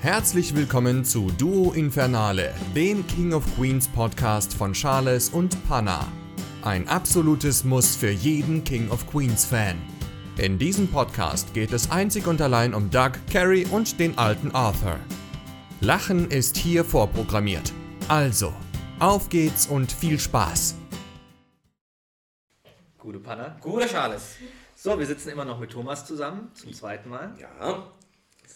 Herzlich willkommen zu Duo Infernale, dem King of Queens Podcast von Charles und Panna. Ein absolutes Muss für jeden King of Queens Fan. In diesem Podcast geht es einzig und allein um Doug, Carrie und den alten Arthur. Lachen ist hier vorprogrammiert. Also, auf geht's und viel Spaß. Gute Panna. Gute Charles. So, wir sitzen immer noch mit Thomas zusammen, zum zweiten Mal. Ja.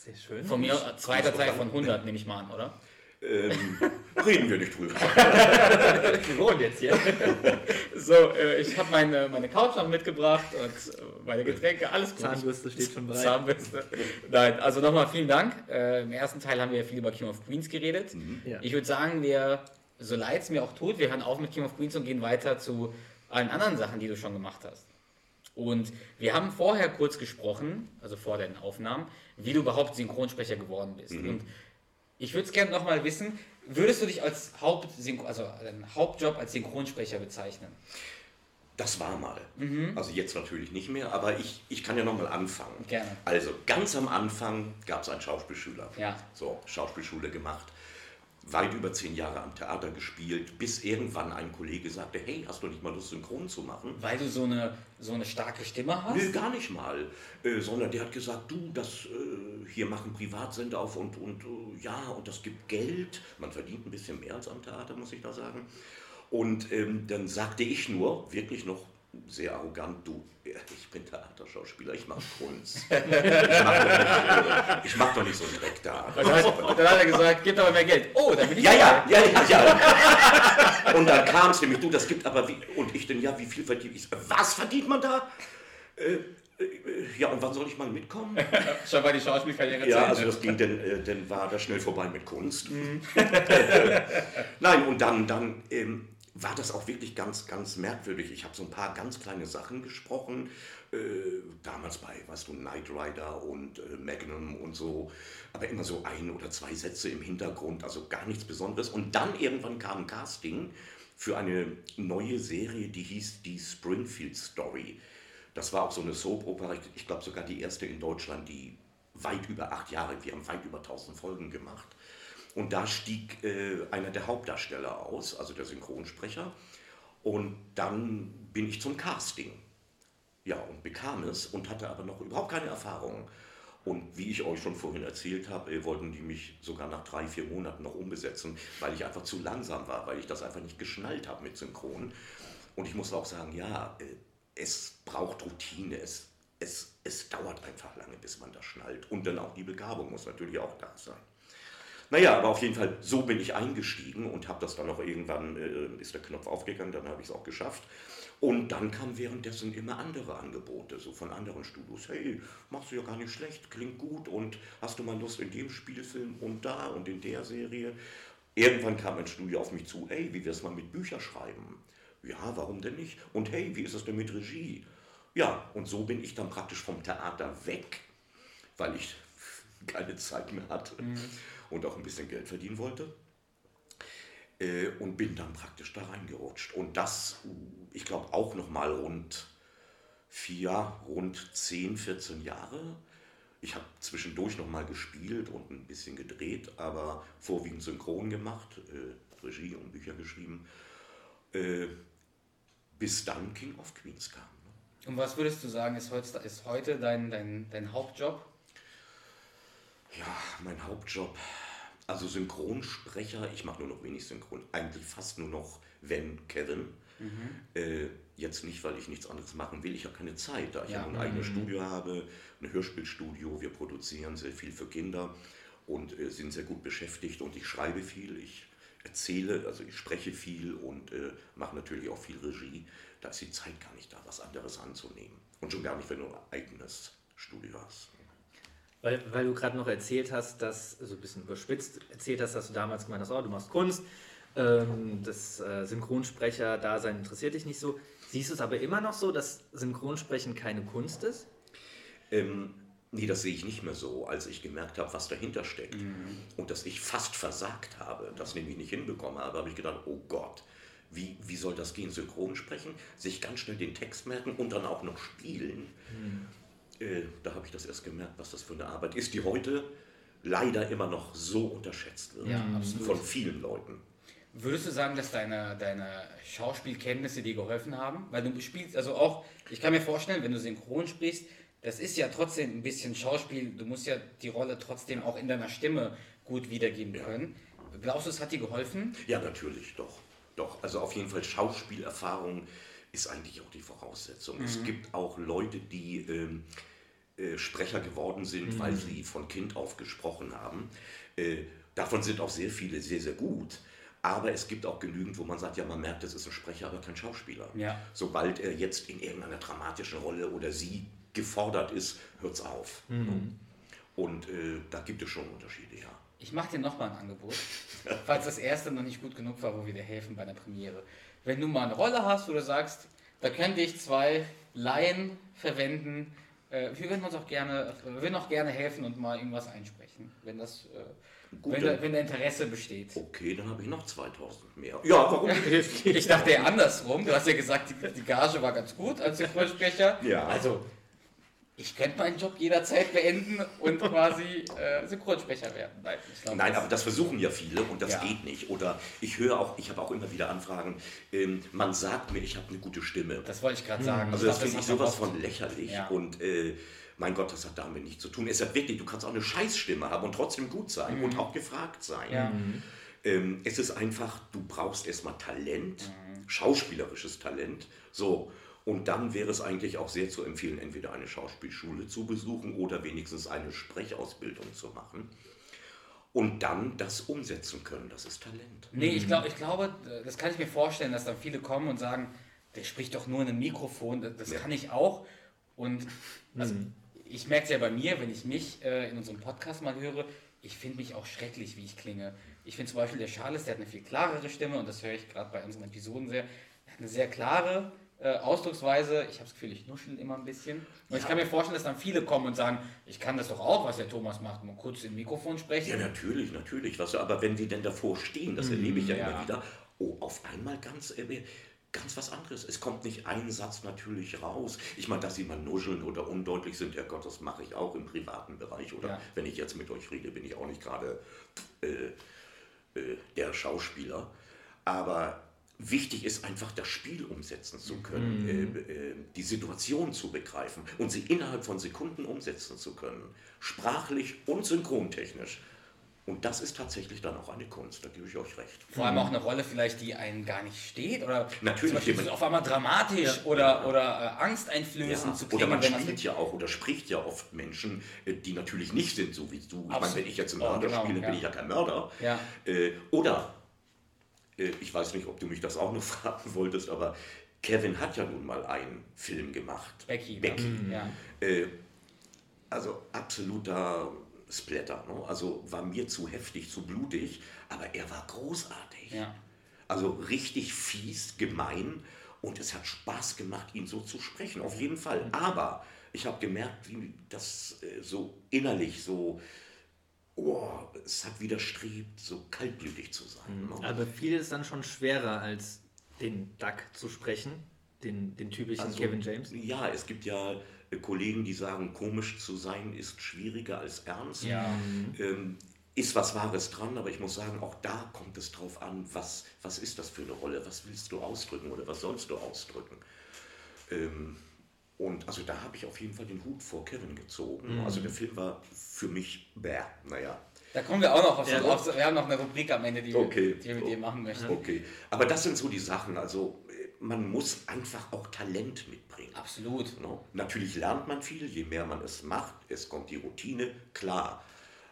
Sehr schön. Von mir zweiter Teil von 100, nehme ich mal an, oder? Ähm, reden wir nicht drüber. Wir wollen jetzt hier. So, äh, ich habe meine, meine Couch noch mitgebracht und äh, meine Getränke, alles gut. Zahnbürste steht schon bereit. Zahnbürste. Nein, also nochmal vielen Dank. Äh, Im ersten Teil haben wir viel über King of Queens geredet. Ja. Ich würde sagen, wir, so leid es mir auch tut, wir hören auf mit King of Queens und gehen weiter zu allen anderen Sachen, die du schon gemacht hast. Und wir haben vorher kurz gesprochen, also vor den Aufnahmen, wie du überhaupt Synchronsprecher geworden bist. Und ich würde es gerne nochmal wissen, würdest du dich als Haupt also Hauptjob als Synchronsprecher bezeichnen? Das war mal. Also jetzt natürlich nicht mehr, aber ich, ich kann ja nochmal anfangen. Gerne. Also ganz am Anfang gab es einen Schauspielschüler. Ja. So, Schauspielschule gemacht. Weit über zehn Jahre am Theater gespielt, bis irgendwann ein Kollege sagte, hey, hast du nicht mal Lust, synchron zu machen? Weil du so eine, so eine starke Stimme hast? Nö, gar nicht mal. Äh, sondern der hat gesagt, du, das äh, hier machen Privatsender auf und, und äh, ja, und das gibt Geld. Man verdient ein bisschen mehr als am Theater, muss ich da sagen. Und ähm, dann sagte ich nur, wirklich noch sehr arrogant, du, ich bin Theaterschauspieler, ich mache Kunst. ich mache doch, mach doch nicht so einen Dreck da. Und dann, hat, dann hat er gesagt, gib doch mal mehr Geld. Oh, dann bin ich Ja, ja, ja, ja, ja. Und dann kam es nämlich, du, das gibt aber, wie, und ich denn, ja, wie viel verdient ich? Was verdient man da? Äh, äh, ja, und wann soll ich mal mitkommen? Schon mal die Schauspielkarriere Ja, also das ging, dann, äh, dann war das schnell vorbei mit Kunst. Nein, und dann, dann ähm, war das auch wirklich ganz, ganz merkwürdig. Ich habe so ein paar ganz kleine Sachen gesprochen. Äh, damals bei, weißt du, Knight Rider und äh, Magnum und so. Aber immer so ein oder zwei Sätze im Hintergrund, also gar nichts Besonderes. Und dann irgendwann kam ein Casting für eine neue Serie, die hieß Die Springfield Story. Das war auch so eine Soap-Opera, ich- glaube sogar die erste in Deutschland, die weit über acht Jahre, wir haben weit über 1000 Folgen gemacht. Und da stieg äh, einer der Hauptdarsteller aus, also der Synchronsprecher. Und dann bin ich zum Casting. Ja, und bekam es und hatte aber noch überhaupt keine Erfahrung. Und wie ich euch schon vorhin erzählt habe, äh, wollten die mich sogar nach drei, vier Monaten noch umbesetzen, weil ich einfach zu langsam war, weil ich das einfach nicht geschnallt habe mit Synchron. Und ich muss auch sagen, ja, äh, es braucht Routine, es, es, es dauert einfach lange, bis man das schnallt. Und dann auch die Begabung muss natürlich auch da sein. Naja, aber auf jeden Fall, so bin ich eingestiegen und habe das dann auch irgendwann, äh, ist der Knopf aufgegangen, dann habe ich es auch geschafft. Und dann kamen währenddessen immer andere Angebote, so von anderen Studios. Hey, machst du ja gar nicht schlecht, klingt gut und hast du mal Lust in dem Spielfilm und da und in der Serie. Irgendwann kam ein Studio auf mich zu, hey, wie wär's mal mit Bücher schreiben? Ja, warum denn nicht? Und hey, wie ist es denn mit Regie? Ja, und so bin ich dann praktisch vom Theater weg, weil ich keine Zeit mehr hatte und auch ein bisschen Geld verdienen wollte. Äh, und bin dann praktisch da reingerutscht. Und das, ich glaube, auch nochmal rund vier, rund 10, 14 Jahre. Ich habe zwischendurch nochmal gespielt und ein bisschen gedreht, aber vorwiegend synchron gemacht, äh, Regie und Bücher geschrieben, äh, bis dann King of Queens kam. Ne? Und was würdest du sagen, ist heute, ist heute dein, dein, dein Hauptjob? Ja, mein Hauptjob, also Synchronsprecher, ich mache nur noch wenig Synchron, eigentlich fast nur noch wenn Kevin. Äh, jetzt nicht, weil ich nichts anderes machen will, ich habe keine Zeit, da ich Ja. ja ein eigenes Studio habe, ein Hörspielstudio, wir produzieren sehr viel für Kinder und äh, sind sehr gut beschäftigt und ich schreibe viel, ich erzähle, also ich spreche viel und äh, mache natürlich auch viel Regie. Da ist die Zeit gar nicht da, was anderes anzunehmen. Und schon gar nicht, wenn du ein eigenes Studio hast. Weil, weil du gerade noch erzählt hast, dass, so ein bisschen überspitzt erzählt hast, dass du damals gemeint hast, oh, du machst Kunst, ähm, das äh, Synchronsprecher-Dasein interessiert dich nicht so. Siehst du es aber immer noch so, dass Synchronsprechen keine Kunst ist? Ähm, nee, das sehe ich nicht mehr so, als ich gemerkt habe, was dahinter steckt. Und dass ich fast versagt habe, das nämlich nicht hinbekommen habe, habe ich gedacht, oh Gott, wie, wie soll das gehen? Synchron sprechen, sich ganz schnell den Text merken und dann auch noch spielen. Äh, da habe ich das erst gemerkt, was das für eine Arbeit ist, die heute leider immer noch so unterschätzt wird. Ja, absolut. Von vielen Leuten. Würdest du sagen, dass deine, deine Schauspielkenntnisse dir geholfen haben? Weil du spielst, also auch, ich kann mir vorstellen, wenn du synchron sprichst, das ist ja trotzdem ein bisschen Schauspiel, du musst ja die Rolle trotzdem auch in deiner Stimme gut wiedergeben können. Glaubst du, es hat dir geholfen? Ja, natürlich, doch. Doch, also auf jeden Fall Schauspielerfahrung ist eigentlich auch die Voraussetzung. Es gibt auch Leute, die ähm, äh, Sprecher geworden sind, weil sie von Kind auf gesprochen haben. Äh, davon sind auch sehr viele sehr, sehr gut. Aber es gibt auch genügend, wo man sagt, ja, man merkt, das ist ein Sprecher, aber kein Schauspieler. Ja. Sobald er jetzt in irgendeiner dramatischen Rolle oder sie gefordert ist, hört es auf. Und äh, da gibt es schon Unterschiede, ja. Ich mache dir nochmal ein Angebot, falls das erste noch nicht gut genug war, wo wir dir helfen bei der Premiere. Wenn du mal eine Rolle hast, wo du sagst, da könnte ich zwei Laien verwenden, wir würden uns auch gerne, wir würden auch gerne helfen und mal irgendwas einsprechen, wenn das, äh, Gut, wenn, da, wenn der Interesse besteht. Okay, dann habe ich noch 2000 mehr. Ja, warum? Ich dachte eher andersrum. Du hast ja gesagt, die, die Gage war ganz gut als Synchronsprecher. Ja. Also, ich könnte meinen Job jederzeit beenden und quasi äh, Synchronsprecher werden. Nein, ich glaub, Nein, das- aber das versuchen ja viele und das Ja. geht nicht. Oder ich höre auch, ich habe auch immer wieder Anfragen, ähm, man sagt mir, ich habe eine gute Stimme. das wollte ich gerade sagen. Also Ich das finde ich sowas von lächerlich Ja. und äh, mein Gott, das hat damit nichts zu tun. Es hat wirklich, du kannst auch eine Scheißstimme haben und trotzdem gut sein und auch gefragt sein. Mhm. Ja. Ähm, es ist einfach, du brauchst erstmal Talent, Mhm. schauspielerisches Talent. So. Und dann wäre es eigentlich auch sehr zu empfehlen, entweder eine Schauspielschule zu besuchen oder wenigstens eine Sprechausbildung zu machen. Und dann das umsetzen können, das ist Talent. Nee, ich, glaub, ich glaube, das kann ich mir vorstellen, dass dann viele kommen und sagen, der spricht doch nur in einem Mikrofon, das Ja. kann ich auch. Und also, ich merke es ja bei mir, wenn ich mich äh, in unserem Podcast mal höre, ich finde mich auch schrecklich, wie ich klinge. Ich finde zum Beispiel, der Charles, der hat eine viel klarere Stimme und das höre ich gerade bei unseren Episoden sehr. Er hat eine sehr klare äh, Ausdrucksweise. Ich habe das Gefühl, ich nuschel immer ein bisschen. Und ich kann mir vorstellen, dass dann viele kommen und sagen, ich kann das doch auch, was der Thomas macht, mal kurz im Mikrofon sprechen. Ja, natürlich, natürlich. Was, aber wenn die denn davor stehen, das erlebe ich ja, ja. immer wieder, oh, auf einmal ganz, äh, ganz was anderes. Es kommt nicht ein Satz natürlich raus. Ich meine, dass sie mal nuscheln oder undeutlich sind, ja Gott, das mache ich auch im privaten Bereich. Oder Ja. wenn ich jetzt mit euch rede, bin ich auch nicht gerade äh, äh, der Schauspieler. Aber wichtig ist einfach, das Spiel umsetzen zu können, äh, äh, die Situation zu begreifen und sie innerhalb von Sekunden umsetzen zu können. Sprachlich und synchrontechnisch. Und das ist tatsächlich dann auch eine Kunst, da gebe ich euch recht. Vor allem auch eine Rolle vielleicht, die einem gar nicht steht oder Natürlich, zum Beispiel auf einmal dramatisch oder, oder äh, angsteinflößend zu oder klingen. man wenn spielt ja auch oder spricht ja oft Menschen, äh, die natürlich nicht sind, so wie du. Ich meine, Absolut. wenn ich jetzt einen Oh, Mörder genau, spiele, bin ja. ich ja kein Mörder. Ja. Äh, oder, ich weiß nicht, ob du mich das auch noch fragen wolltest, aber Kevin hat ja nun mal einen Film gemacht. Becky. Becky. Ja. Äh, also absoluter Splatter. Ne? Also war mir zu heftig, zu blutig, aber er war großartig. Ja. Also richtig fies, gemein und es hat Spaß gemacht, ihn so zu sprechen, auf jeden Fall. Aber ich habe gemerkt, wie das äh, so innerlich so, oh, es hat widerstrebt, so kaltblütig zu sein. ne? Aber viel ist dann schon schwerer, als den Duck zu sprechen, den, den typischen Also, Kevin James. Ja, es gibt ja äh, Kollegen, die sagen, komisch zu sein ist schwieriger als ernst. Ja. Ähm, ist was Wahres dran, aber ich muss sagen, auch da kommt es drauf an, was, was ist das für eine Rolle, was willst du ausdrücken oder was sollst du ausdrücken. Ähm, und also da habe ich auf jeden Fall den Hut vor Kevin gezogen. Also der Film war für mich, bäh, naja, Da kommen wir auch noch auf, Ja, auf so, wir haben noch eine Rubrik am Ende, die, Okay. wir, die wir mit dir machen möchten. okay. Aber das sind so die Sachen, also äh, man muss einfach auch Talent mitbringen. Absolut. No? Natürlich lernt man viel, je mehr man es macht, es kommt die Routine, klar.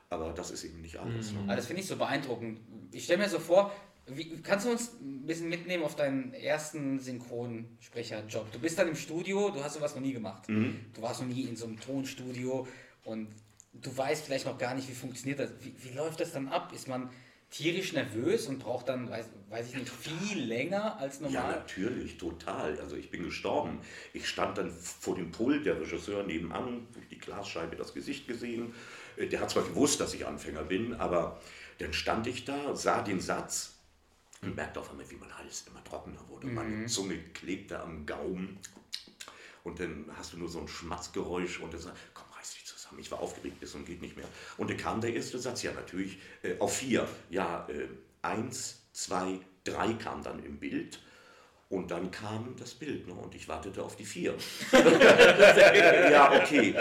Aber das ist eben nicht alles. Aber Ne? das finde ich so beeindruckend. Ich stelle mir so vor, wie, kannst du uns ein bisschen mitnehmen auf deinen ersten Synchronsprecherjob? Du bist dann im Studio, du hast sowas noch nie gemacht. Mhm. Du warst noch nie in so einem Tonstudio und du weißt vielleicht noch gar nicht, wie funktioniert das. Wie, wie läuft das dann ab? Ist man tierisch nervös und braucht dann, weiß, weiß ich nicht, viel länger als Ja, normal? natürlich, total. Also ich bin gestorben. Ich stand dann vor dem Pult, der Regisseur nebenan, durch die Glasscheibe das Gesicht gesehen. Äh, Der hat zwar gewusst, dass ich Anfänger bin, aber dann stand ich da, sah den Satz und merkte auf einmal, wie mein Hals immer trockener wurde. Meine Zunge klebte am Gaumen. Und dann hast du nur so ein Schmatzgeräusch und er sagt, komm, reiß dich zusammen. Ich war aufgeregt bis und geht nicht mehr. Und dann kam der erste Satz, ja natürlich, äh, auf vier. Ja, äh, eins, zwei, drei kam dann im Bild. Und dann kam das Bild ne? und ich wartete auf die vier. ja, okay.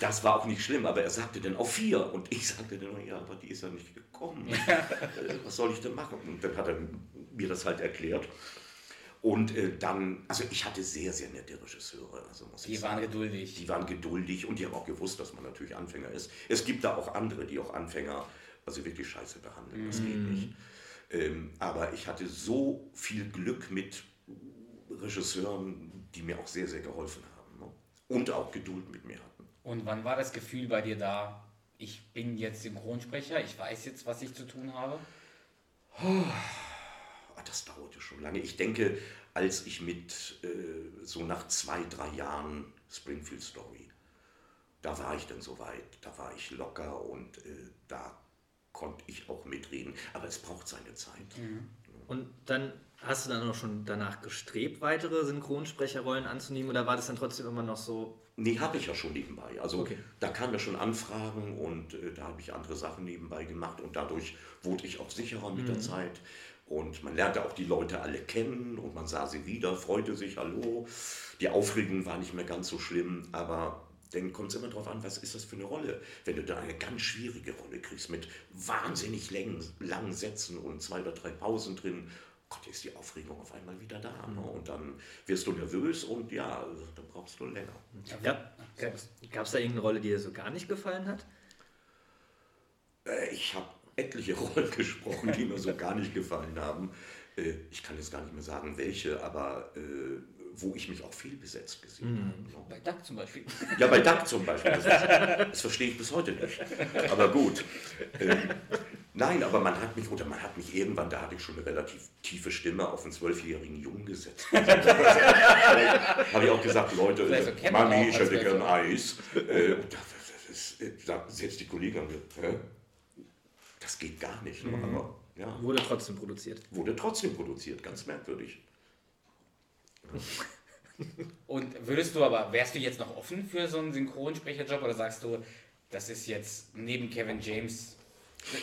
Das war auch nicht schlimm, aber er sagte dann auf vier. Und ich sagte dann, ja, aber die ist ja nicht gekommen. Äh, Was soll ich denn machen? Und dann hat er mir das halt erklärt. Und äh, dann, also ich hatte sehr, sehr nette Regisseure. Also muss Die ich waren sagen. geduldig. Die waren geduldig und die haben auch gewusst, dass man natürlich Anfänger ist. Es gibt da auch andere, die auch Anfänger also wirklich scheiße behandeln. Das geht nicht. Ähm, aber ich hatte so viel Glück mit Regisseuren, die mir auch sehr, sehr geholfen haben. Ne? Und auch Geduld mit mir hatten. Und wann war das Gefühl bei dir da, ich bin jetzt Synchronsprecher, ich weiß jetzt, was ich zu tun habe? Ah, Das dauerte schon lange. Ich denke, als ich mit äh, so nach zwei, drei Jahren Springfield Story, da war ich dann soweit, da war ich locker und äh, da konnte ich auch mitreden. Aber es braucht seine Zeit. Und dann hast du dann auch schon danach gestrebt, weitere Synchronsprecherrollen anzunehmen oder war das dann trotzdem immer noch so? Nee, habe ich ja schon nebenbei. Also Okay. da kamen ja schon Anfragen und äh, da habe ich andere Sachen nebenbei gemacht und dadurch wurde ich auch sicherer mit der Zeit. Und man lernte auch die Leute alle kennen und man sah sie wieder, freute sich, hallo. Die Aufregung war nicht mehr ganz so schlimm, aber dann kommt es immer darauf an, was ist das für eine Rolle. Wenn du da eine ganz schwierige Rolle kriegst mit wahnsinnig langen, langen Sätzen und zwei oder drei Pausen drin, Gott, ist die Aufregung auf einmal wieder da. Ne? Und dann wirst du nervös und ja, dann brauchst du länger. Ja. Gab es da irgendeine Rolle, die dir so gar nicht gefallen hat? Äh, Ich habe etliche Rollen gesprochen, die mir so gar nicht gefallen haben. Äh, Ich kann jetzt gar nicht mehr sagen, welche, aber äh, wo ich mich auch fehlbesetzt gesehen habe. Bei Duck zum Beispiel. Ja, bei Duck zum Beispiel. Das, das verstehe ich bis heute nicht. Aber gut. Nein, aber man hat mich, oder man hat mich irgendwann, da hatte ich schon eine relativ tiefe Stimme auf einen zwölfjährigen Jungen gesetzt. habe ich auch gesagt, Leute, Vielleicht so kennt man Mami, ich hätte gern. Eis. Äh, da, das ist, äh, die Kollegin hä? Das geht gar nicht. Ne? Aber ja, Wurde trotzdem produziert. wurde trotzdem produziert, ganz merkwürdig. Und würdest du aber, wärst du jetzt noch offen für so einen Synchronsprecherjob oder sagst du, das ist jetzt neben Kevin James.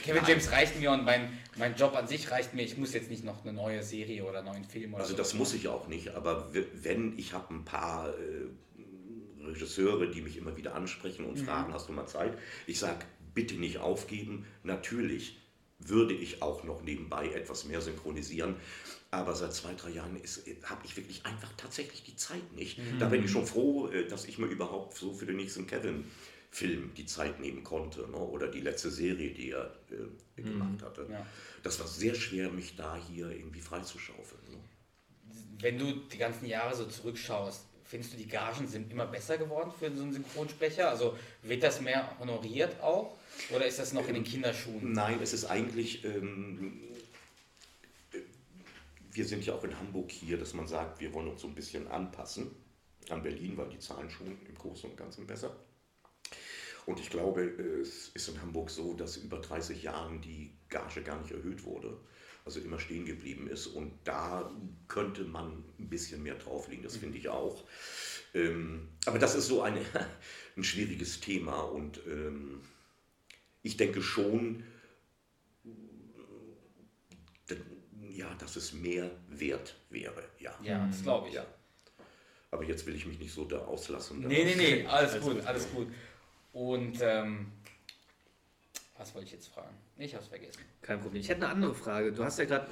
Kevin James reicht mir und mein, mein Job an sich reicht mir. Ich muss jetzt nicht noch eine neue Serie oder einen neuen Film oder Also so. das muss ich auch nicht, aber wenn, ich habe ein paar äh, Regisseure, die mich immer wieder ansprechen und fragen, hast du mal Zeit? Ich sage, bitte nicht aufgeben. Natürlich würde ich auch noch nebenbei etwas mehr synchronisieren, aber seit zwei, drei Jahren habe ich wirklich einfach tatsächlich die Zeit nicht. Da bin ich schon froh, äh, dass ich mir überhaupt so für den nächsten Kevin-Film die Zeit nehmen konnte ne? oder die letzte Serie, die er äh, gemacht hatte. Ja. Das war sehr schwer, mich da hier irgendwie freizuschaufeln. Ne? Wenn du die ganzen Jahre so zurückschaust, findest du die Gagen sind immer besser geworden für so einen Synchronsprecher? Also wird das mehr honoriert auch? Oder ist das noch in den Kinderschuhen? Nein, es ist eigentlich, ähm, äh, wir sind ja auch in Hamburg hier, dass man sagt, wir wollen uns so ein bisschen anpassen an Berlin, weil die Zahlen schon im Großen und Ganzen besser. Und ich glaube, es ist in Hamburg so, dass über 30 Jahren die Gage gar nicht erhöht wurde, also immer stehen geblieben ist. Und da könnte man ein bisschen mehr drauflegen, das finde ich auch. Ähm, aber das ist so eine, ein schwieriges Thema und ähm, ich denke schon, ja, dass es mehr wert wäre. Ja. Ja, das glaube ich. Ja. Aber jetzt will ich mich nicht so da auslassen. Nee, nee, nee, alles gut, alles gut. Und ähm, was wollte ich jetzt fragen? Ich habe es vergessen. Kein Problem. Ich hätte eine andere Frage. Du hast ja gerade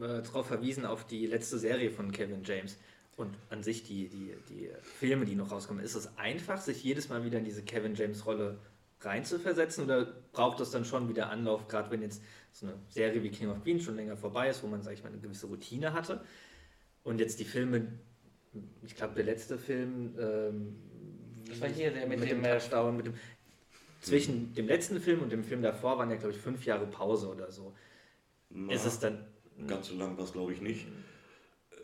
äh, darauf verwiesen, auf die letzte Serie von Kevin James und an sich die, die, die Filme, die noch rauskommen. Ist es einfach, sich jedes Mal wieder in diese Kevin James-Rolle reinzuversetzen oder braucht es dann schon wieder Anlauf, gerade wenn jetzt so eine Serie wie King of Queens schon länger vorbei ist, wo man, sag ich mal, eine gewisse Routine hatte und jetzt die Filme, ich glaube, der letzte Film, ähm, Das war hier der mit mit dem, dem äh, Touchdown, mit dem zwischen dem letzten Film und dem Film davor waren ja, glaube ich, fünf Jahre Pause oder so. Na, Ist es dann. ganz so lang war es, glaube ich, nicht. Äh,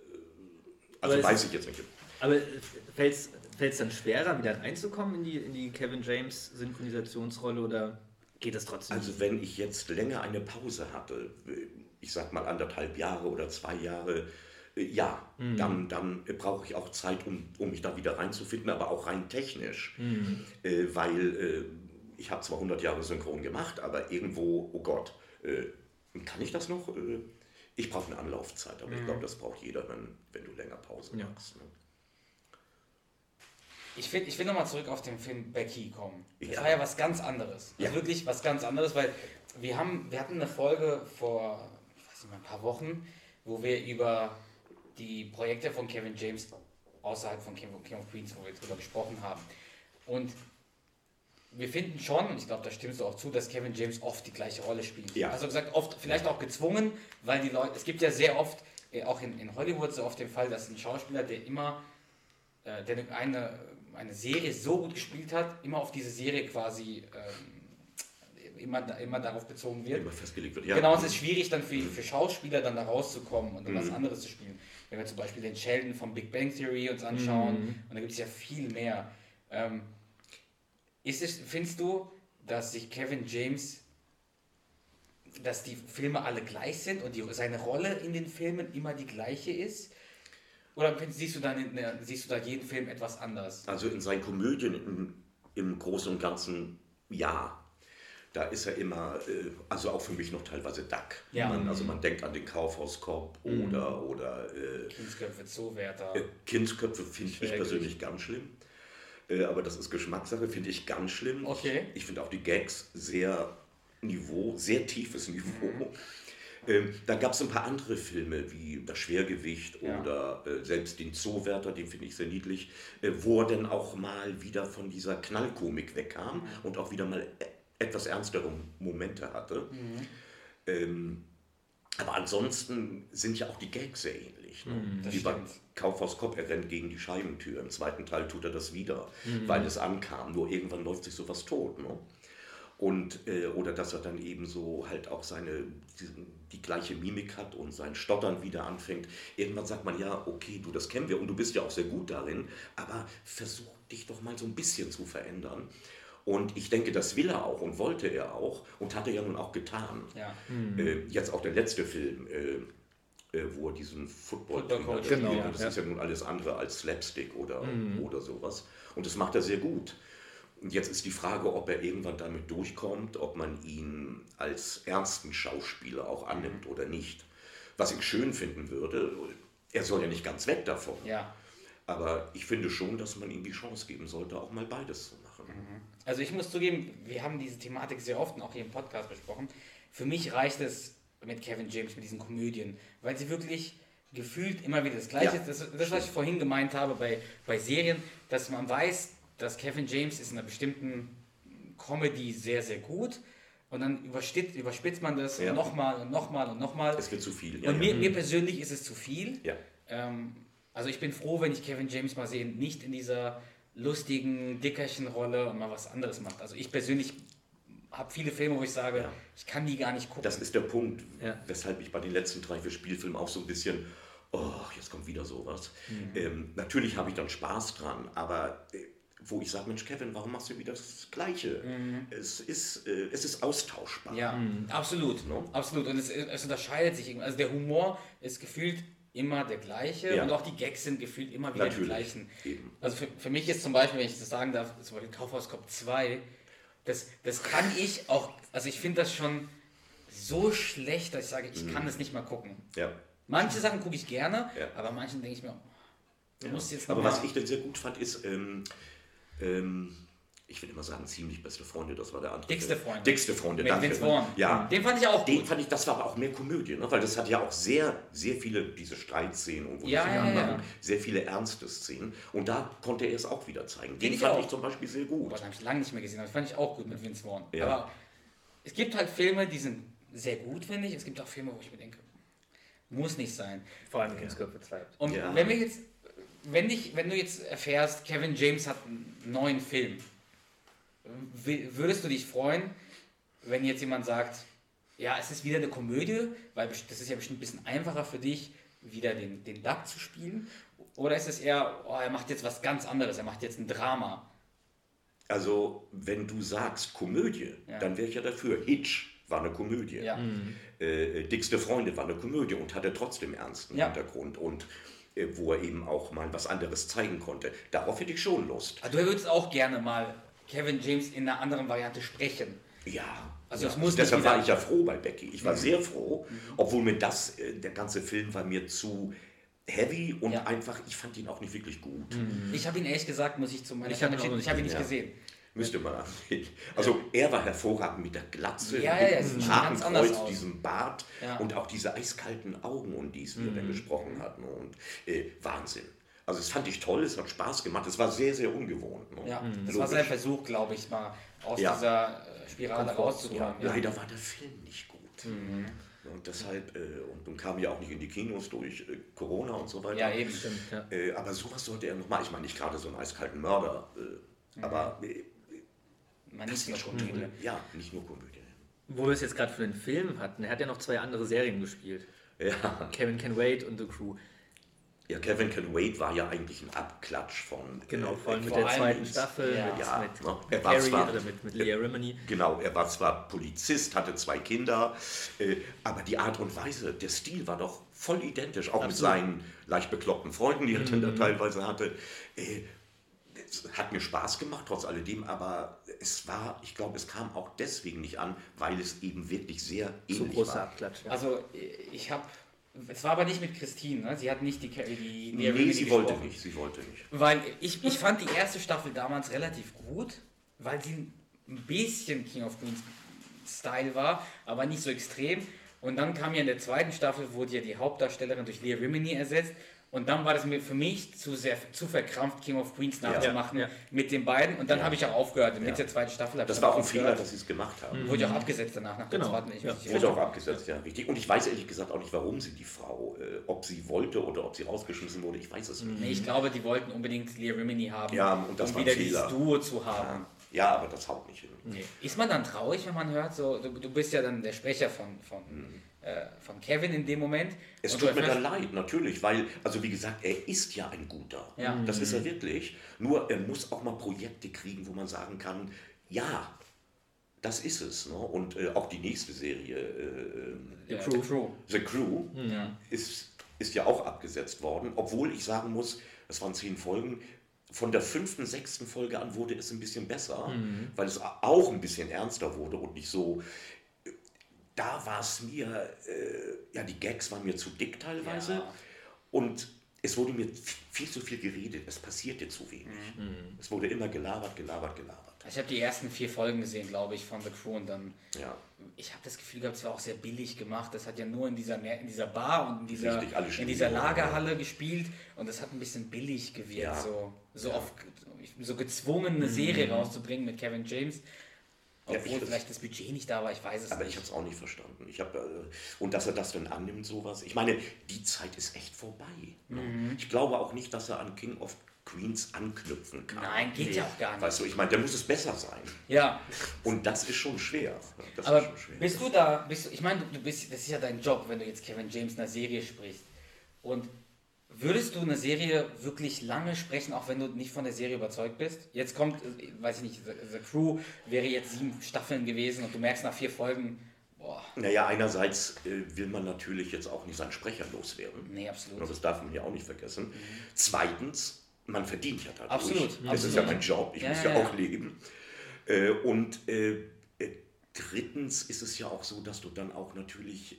Aber Also weiß ich jetzt nicht. Aber fällt es dann schwerer, wieder reinzukommen in die, in die Kevin James Synchronisationsrolle oder geht es trotzdem? Also wenn ich jetzt länger eine Pause hatte, ich sag mal anderthalb Jahre oder zwei Jahre, Ja, dann, dann äh, brauche ich auch Zeit, um, um mich da wieder reinzufinden, aber auch rein technisch. Äh, weil äh, ich habe zwar 100 Jahre Synchron gemacht, aber irgendwo, oh Gott, äh, kann ich das noch? Äh, ich brauche eine Anlaufzeit, aber ich glaube, das braucht jeder, wenn, wenn du länger Pause Ja. machst. Ne? Ich will, ich will nochmal zurück auf den Film Becky kommen. Das Ja. war ja was ganz anderes. Ja. Also wirklich was ganz anderes, weil wir haben, wir hatten eine Folge vor, ich weiß nicht mal, ein paar Wochen, wo wir über die Projekte von Kevin James außerhalb von King of, King of Queens, wo wir drüber gesprochen haben. Und wir finden schon, und ich glaube, da stimmst du auch zu, dass Kevin James oft die gleiche Rolle spielt. Ja. Also gesagt, oft vielleicht auch gezwungen, weil die Leute, es gibt ja sehr oft, äh, auch in, in Hollywood so oft den Fall, dass ein Schauspieler, der immer äh, der eine, eine Serie so gut gespielt hat, immer auf diese Serie quasi ähm, immer, immer darauf bezogen wird. Immer festgelegt wird. Ja. Genau, es ist schwierig dann für, für Schauspieler dann da rauszukommen und dann Mhm. was anderes zu spielen. Wenn wir zum Beispiel den Sheldon von Big Bang Theory uns anschauen, und da gibt es ja viel mehr. Ähm, ist es, findest du, dass sich Kevin James, dass die Filme alle gleich sind und die, seine Rolle in den Filmen immer die gleiche ist? Oder findest- siehst du, da eine, siehst du da jeden Film etwas anders? Also in seinen Komödien im, im Großen und Ganzen ja. Da ist er immer, äh, also auch für mich noch teilweise Duck. Ja. Man, also man denkt an den Kaufhauskorb oder, oder äh, Kindsköpfe, Zoowärter. äh, Kindsköpfe finde ich persönlich ganz schlimm. Äh, aber das ist Geschmackssache, finde ich ganz schlimm. Okay. Ich, ich finde auch die Gags sehr Niveau, sehr tiefes Niveau. Ähm, da gab es ein paar andere Filme wie Das Schwergewicht Ja. oder äh, selbst den Zoowärter, den finde ich sehr niedlich, äh, wo er dann auch mal wieder von dieser Knallkomik wegkam und auch wieder mal e- etwas ernstere Momente hatte. Ähm, aber ansonsten sind ja auch die Gags sehr ähnlich. Ne? das Wie bei. Kaufhaus Kopf, er rennt gegen die Scheibentür. Im zweiten Teil tut er das wieder, weil es ankam. Nur irgendwann läuft sich sowas tot. Ne? Und, äh, oder dass er dann eben so halt auch seine, diesen, die gleiche Mimik hat und sein Stottern wieder anfängt. Irgendwann sagt man, ja, okay, du, das kennen wir und du bist ja auch sehr gut darin, aber versuch dich doch mal so ein bisschen zu verändern. Und ich denke, das will er auch und wollte er auch und hat er ja nun auch getan. Ja. Äh, jetzt auch der letzte Film, äh, äh, wo er diesen football Football-Coach, spielt. genau, Das ja. ist ja nun alles andere als Slapstick oder, oder sowas. Und das macht er sehr gut. Und jetzt ist die Frage, ob er irgendwann damit durchkommt, ob man ihn als ernsten Schauspieler auch annimmt oder nicht. Was ich schön finden würde, er soll ja nicht ganz weg davon. ja. Aber ich finde schon, dass man ihm die Chance geben sollte, auch mal beides zu machen. Also ich muss zugeben, wir haben diese Thematik sehr oft und auch hier im Podcast besprochen. Für mich reicht es mit Kevin James, mit diesen Komödien, weil sie wirklich gefühlt immer wieder das Gleiche Ja, ist. Das, das, was ich vorhin gemeint habe bei, bei Serien, dass man weiß, dass Kevin James ist in einer bestimmten Comedy sehr, sehr gut und dann überspitzt, überspitzt man das Ja. nochmal und nochmal und nochmal. Es wird zu viel. Und ja. mir, mir persönlich ist es zu viel. Ähm, also ich bin froh, wenn ich Kevin James mal sehe, nicht in dieser lustigen Dickerchenrolle und mal was anderes macht. Also ich persönlich habe viele Filme, wo ich sage, Ja. ich kann die gar nicht gucken. Das ist der Punkt, Ja. weshalb ich bei den letzten drei, vier Spielfilmen auch so ein bisschen, oh, jetzt kommt wieder sowas. Ähm, natürlich habe ich dann Spaß dran, aber äh, wo ich sage, Mensch, Kevin, warum machst du wieder das Gleiche? Es, ist, äh, es ist austauschbar. ja, absolut. No? Absolut. Und es, es unterscheidet sich. irgendwie. Also der Humor ist gefühlt immer der gleiche Ja. und auch die Gags sind gefühlt immer wieder die Natürlich. gleichen. Eben. Also für, für mich ist zum Beispiel, wenn ich das sagen darf, zum Beispiel Kaufhaus Cop 2, das, das kann ich auch, also ich finde das schon so schlecht, dass ich sage, ich kann das nicht mal gucken. Ja. Manche Sachen gucke ich gerne, Ja. aber manchen denke ich mir, du musst jetzt Aber noch was mal- ich dann sehr gut fand, ist, ähm, ähm, ich will immer sagen, ziemlich beste Freunde, das war der andere. Dickste. Freunde. Dickste Freunde, mit danke. Vince Vaughn. Ja, Den fand ich auch Den gut. fand ich, das war aber auch mehr Komödie, ne? weil das hat ja auch sehr, sehr viele, diese Streitszenen und wo Ja, die sich ja, anmachen, ja. sehr viele ernste Szenen. Und da konnte er es auch wieder zeigen. Den ich fand auch. ich zum Beispiel sehr gut. Boah, den habe ich lange nicht mehr gesehen, aber das fand ich auch gut mit Vince Vaughn. Ja. Aber es gibt halt Filme, die sind sehr gut, finde ich. Es gibt auch Filme, wo ich mir denke, muss nicht sein. Vor allem Kindsköpfe 2. Und Ja. wenn wir jetzt, wenn, dich, wenn du jetzt erfährst, Kevin James hat einen neuen Film, würdest du dich freuen, wenn jetzt jemand sagt, ja, es ist wieder eine Komödie, weil das ist ja bestimmt ein bisschen einfacher für dich, wieder den, den Duck zu spielen? Oder ist es eher, oh, er macht jetzt was ganz anderes, er macht jetzt ein Drama? Also, wenn du sagst Komödie, Ja. dann wäre ich ja dafür. Hitch war eine Komödie. Ja. Äh, Dickste Freunde war eine Komödie und hatte trotzdem ernsten Ja. Hintergrund und äh, wo er eben auch mal was anderes zeigen konnte. Darauf hätte ich schon Lust. Also du würdest auch gerne mal Kevin James in einer anderen Variante sprechen. Ja. Also ja. muss Deshalb wieder- war ich ja froh bei Becky. Ich war sehr froh, obwohl mir das, äh, der ganze Film war mir zu heavy und Ja. einfach, ich fand ihn auch nicht wirklich gut. Ich habe ihn ehrlich gesagt, muss ich zu meiner Ich hab ihn nicht ich habe ihn nicht gesehen, ja. gesehen. Müsste man ansehen. Also er war hervorragend mit der Glatze, Ja, mit ja, es dem Hakenkreuz, diesem Bart Ja. und auch diese eiskalten Augen, und die es wir dann gesprochen hatten. Und äh, Wahnsinn. Also das fand ich toll, es hat Spaß gemacht, es war sehr, sehr ungewohnt. Ne? Ja, das Logisch. war sein Versuch, glaube ich, mal aus Ja. dieser äh, Spirale rauszukommen. Ja. Leider war der Film nicht gut. Und deshalb, äh, und nun kam ja auch nicht in die Kinos durch äh, Corona und so weiter. Ja, eben. Stimmt, ja. Äh, aber sowas sollte er nochmal, ich meine nicht gerade so einen eiskalten Mörder, äh, aber äh, Man das nicht ist nur schon Komödie. toll. Ja, nicht nur Komödie. Wo wir es jetzt gerade für den Film hatten, er hat ja noch zwei andere Serien gespielt. Ja. Kevin Can Wait und The Crew. Ja, Kevin Can Wait war ja eigentlich ein Abklatsch von. Genau, äh, vor allem mit der zweiten Staffel, ja. mit, Ja, mit, ne? Er war Carrie zwar- oder mit, mit Leah Remini. Genau, er war zwar Polizist, hatte zwei Kinder, äh, aber die Art und Weise, der Stil war doch voll identisch, auch mit seinen leicht bekloppten Freunden, die er dann da teilweise hatte. Äh, es hat mir Spaß gemacht, trotz alledem, aber es war, ich glaube, es kam auch deswegen nicht an, weil es eben wirklich sehr So ähnlich großer war. Abklatsch. Ja. Also ich habe, es war aber nicht mit Christine, ne? sie hat nicht die, die, die Nee, sie wollte gesprochen. nicht, sie wollte nicht. Weil ich, ich fand die erste Staffel damals relativ gut, weil sie ein bisschen King of Queens Style war, aber nicht so extrem. Und dann kam ja in der zweiten Staffel, wurde ja die Hauptdarstellerin durch Leah Remini ersetzt. Und dann war das mir für mich zu sehr zu verkrampft, King of Queens nachzumachen Ja. mit den beiden. Und dann Ja. habe ich auch aufgehört. Mit Ja. der zweiten Staffel habe Das ich war auch ein Fehler, dass sie es gemacht haben. Wurde ja auch abgesetzt danach, nach der Genau. zweiten. Ich Ja. Wurde auch abgesetzt, ja, richtig. Und ich weiß ehrlich gesagt auch nicht, warum sie die Frau, äh, ob sie wollte oder ob sie rausgeschmissen wurde, ich weiß es nicht. Nee, ich glaube, die wollten unbedingt Leah Remini haben, Ja, und das um war ein wieder Fehler. dieses Duo zu haben. Ja, aber das haut nicht hin. Nee. Ist man dann traurig, wenn man hört, so, du, du bist ja dann der Sprecher von, von, äh, von Kevin in dem Moment. Mhm. Es tut mir dann erfährst- leid, natürlich, weil, also wie gesagt, er ist ja ein guter. Ja. Das ist er wirklich. Nur er muss auch mal Projekte kriegen, wo man sagen kann, ja, das ist es. Ne? Und äh, auch die nächste Serie, äh, Crew. The Crew. The Crew, Ja. ist, ist ja auch abgesetzt worden, obwohl ich sagen muss, es waren zehn Folgen. Von der fünften, sechsten Folge an wurde es ein bisschen besser, weil es auch ein bisschen ernster wurde und nicht so. Da war es mir, äh, ja, die Gags waren mir zu dick teilweise Ja. und es wurde mir viel zu viel geredet. Es passierte zu wenig. Es wurde immer gelabert, gelabert, gelabert. Ich habe die ersten vier Folgen gesehen, glaube ich, von The Crew und dann, Ja, ich habe das Gefühl gehabt, es war auch sehr billig gemacht. Das hat ja nur in dieser, in dieser Bar und in dieser, Richtig, in dieser Lagerhalle gespielt und das hat ein bisschen billig gewirkt, Ja. so, so, auf, so gezwungen eine Serie rauszubringen mit Kevin James. Ja, Obwohl ich- vielleicht das Budget nicht da war, ich weiß es aber ich nicht. habe es auch nicht verstanden. Ich hab, äh, und dass er das dann annimmt, sowas. Ich meine, die Zeit ist echt vorbei. ne? Mhm. Ich glaube auch nicht, dass er an King of Queens anknüpfen kann. Nein, geht ja auch gar nicht. Weißt du, ich meine, der muss es besser sein. Ja, Und das ist schon schwer. Das aber ist schon schwer. bist du da, bist du, ich meine, du bist, das ist ja dein Job, wenn du jetzt Kevin James in einer Serie sprichst. Und würdest du eine Serie wirklich lange sprechen, auch wenn du nicht von der Serie überzeugt bist? Jetzt kommt, äh, weiß ich nicht, The, The Crew wäre jetzt sieben Staffeln gewesen und du merkst nach vier Folgen, boah, Naja, einerseits äh, will man natürlich jetzt auch nicht seinen Sprecher loswerden. nee, absolut. Ja, Das darf man ja auch nicht vergessen. Zweitens, man verdient ja dadurch. Absolut, Das ist absolut. ja mein Job, ich Ja, muss ja, ja, auch leben. Äh, und äh, drittens ist es ja auch so, dass du dann auch natürlich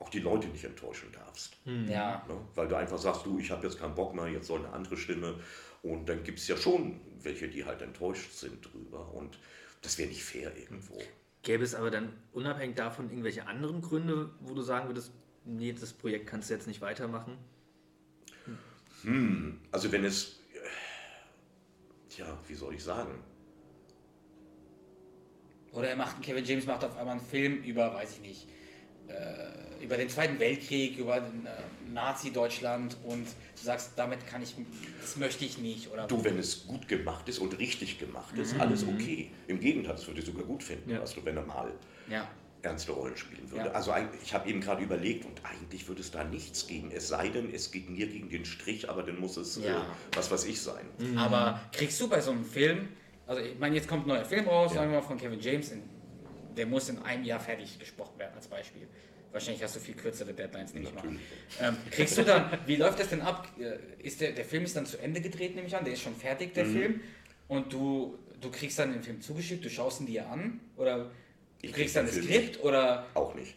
auch die Leute nicht enttäuschen darfst. Ja, Ne? Weil du einfach sagst, du, ich habe jetzt keinen Bock mehr, jetzt soll eine andere Stimme. Und dann gibt es ja schon welche, die halt enttäuscht sind drüber. Und das wäre nicht fair irgendwo. Gäbe es aber dann unabhängig davon irgendwelche anderen Gründe, wo du sagen würdest, nee, das Projekt kannst du jetzt nicht weitermachen? Also wenn es, tja, wie soll ich sagen? Oder er macht, Kevin James macht auf einmal einen Film über, weiß ich nicht, äh, über den Zweiten Weltkrieg, über den, äh, Nazi-Deutschland und du sagst, damit kann ich, das möchte ich nicht. Oder Du, wenn es gut gemacht ist und richtig gemacht ist, alles okay. Im Gegenteil, das würde ich sogar gut finden, Ja. weißt du, wenn er mal ja. ernste Rollen spielen würde. Ja. Also ich habe eben gerade überlegt und eigentlich würde es da nichts geben. Es sei denn, es geht mir gegen den Strich, aber dann muss es Ja. äh, was weiß ich sein. Aber kriegst du bei so einem Film, also ich meine, jetzt kommt ein neuer Film raus, sagen wir mal von Kevin James, in der muss in einem Jahr fertig gesprochen werden, als Beispiel. Wahrscheinlich hast du viel kürzere Deadlines, nehme ich mal. Ähm, kriegst du dann, wie läuft das denn ab? Äh, Ist der, der Film ist dann zu Ende gedreht, nehme ich an, der ist schon fertig, der Film. Und du, du kriegst dann den Film zugeschickt, du schaust ihn dir an oder du Ich kriegst krieg dann das Skript oder. Auch nicht.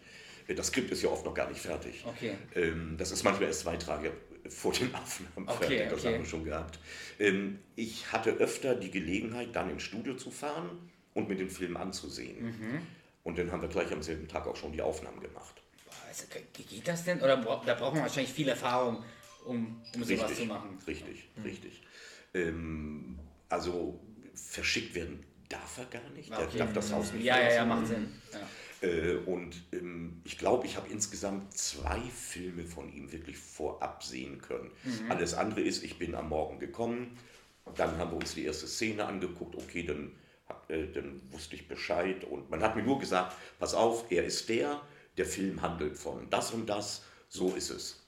Das Skript ist ja oft noch gar nicht fertig. Okay. Ähm, das ist manchmal erst zwei Tage vor den Aufnahmen Okay, fertig. Das okay. haben wir schon gehabt. Ähm, ich hatte öfter die Gelegenheit, dann ins Studio zu fahren und mir den Film anzusehen. Mhm. Und dann haben wir gleich am selben Tag auch schon die Aufnahmen gemacht. Ge- geht das denn? Oder bra da braucht man wahrscheinlich viel Erfahrung, um, um sowas zu machen. Richtig, richtig. Ähm, also verschickt werden darf er gar nicht. Der Okay. darf das Haus nicht Ja, ja, ja, macht Sinn. Ja. Äh, und ähm, ich glaube, ich habe insgesamt zwei Filme von ihm wirklich vorab sehen können. Mhm. Alles andere ist, ich bin am Morgen gekommen, dann haben wir uns die erste Szene angeguckt, okay, dann, äh, dann wusste ich Bescheid und man hat mir nur gesagt, pass auf, er ist der, der Film handelt von das und das, so ist es.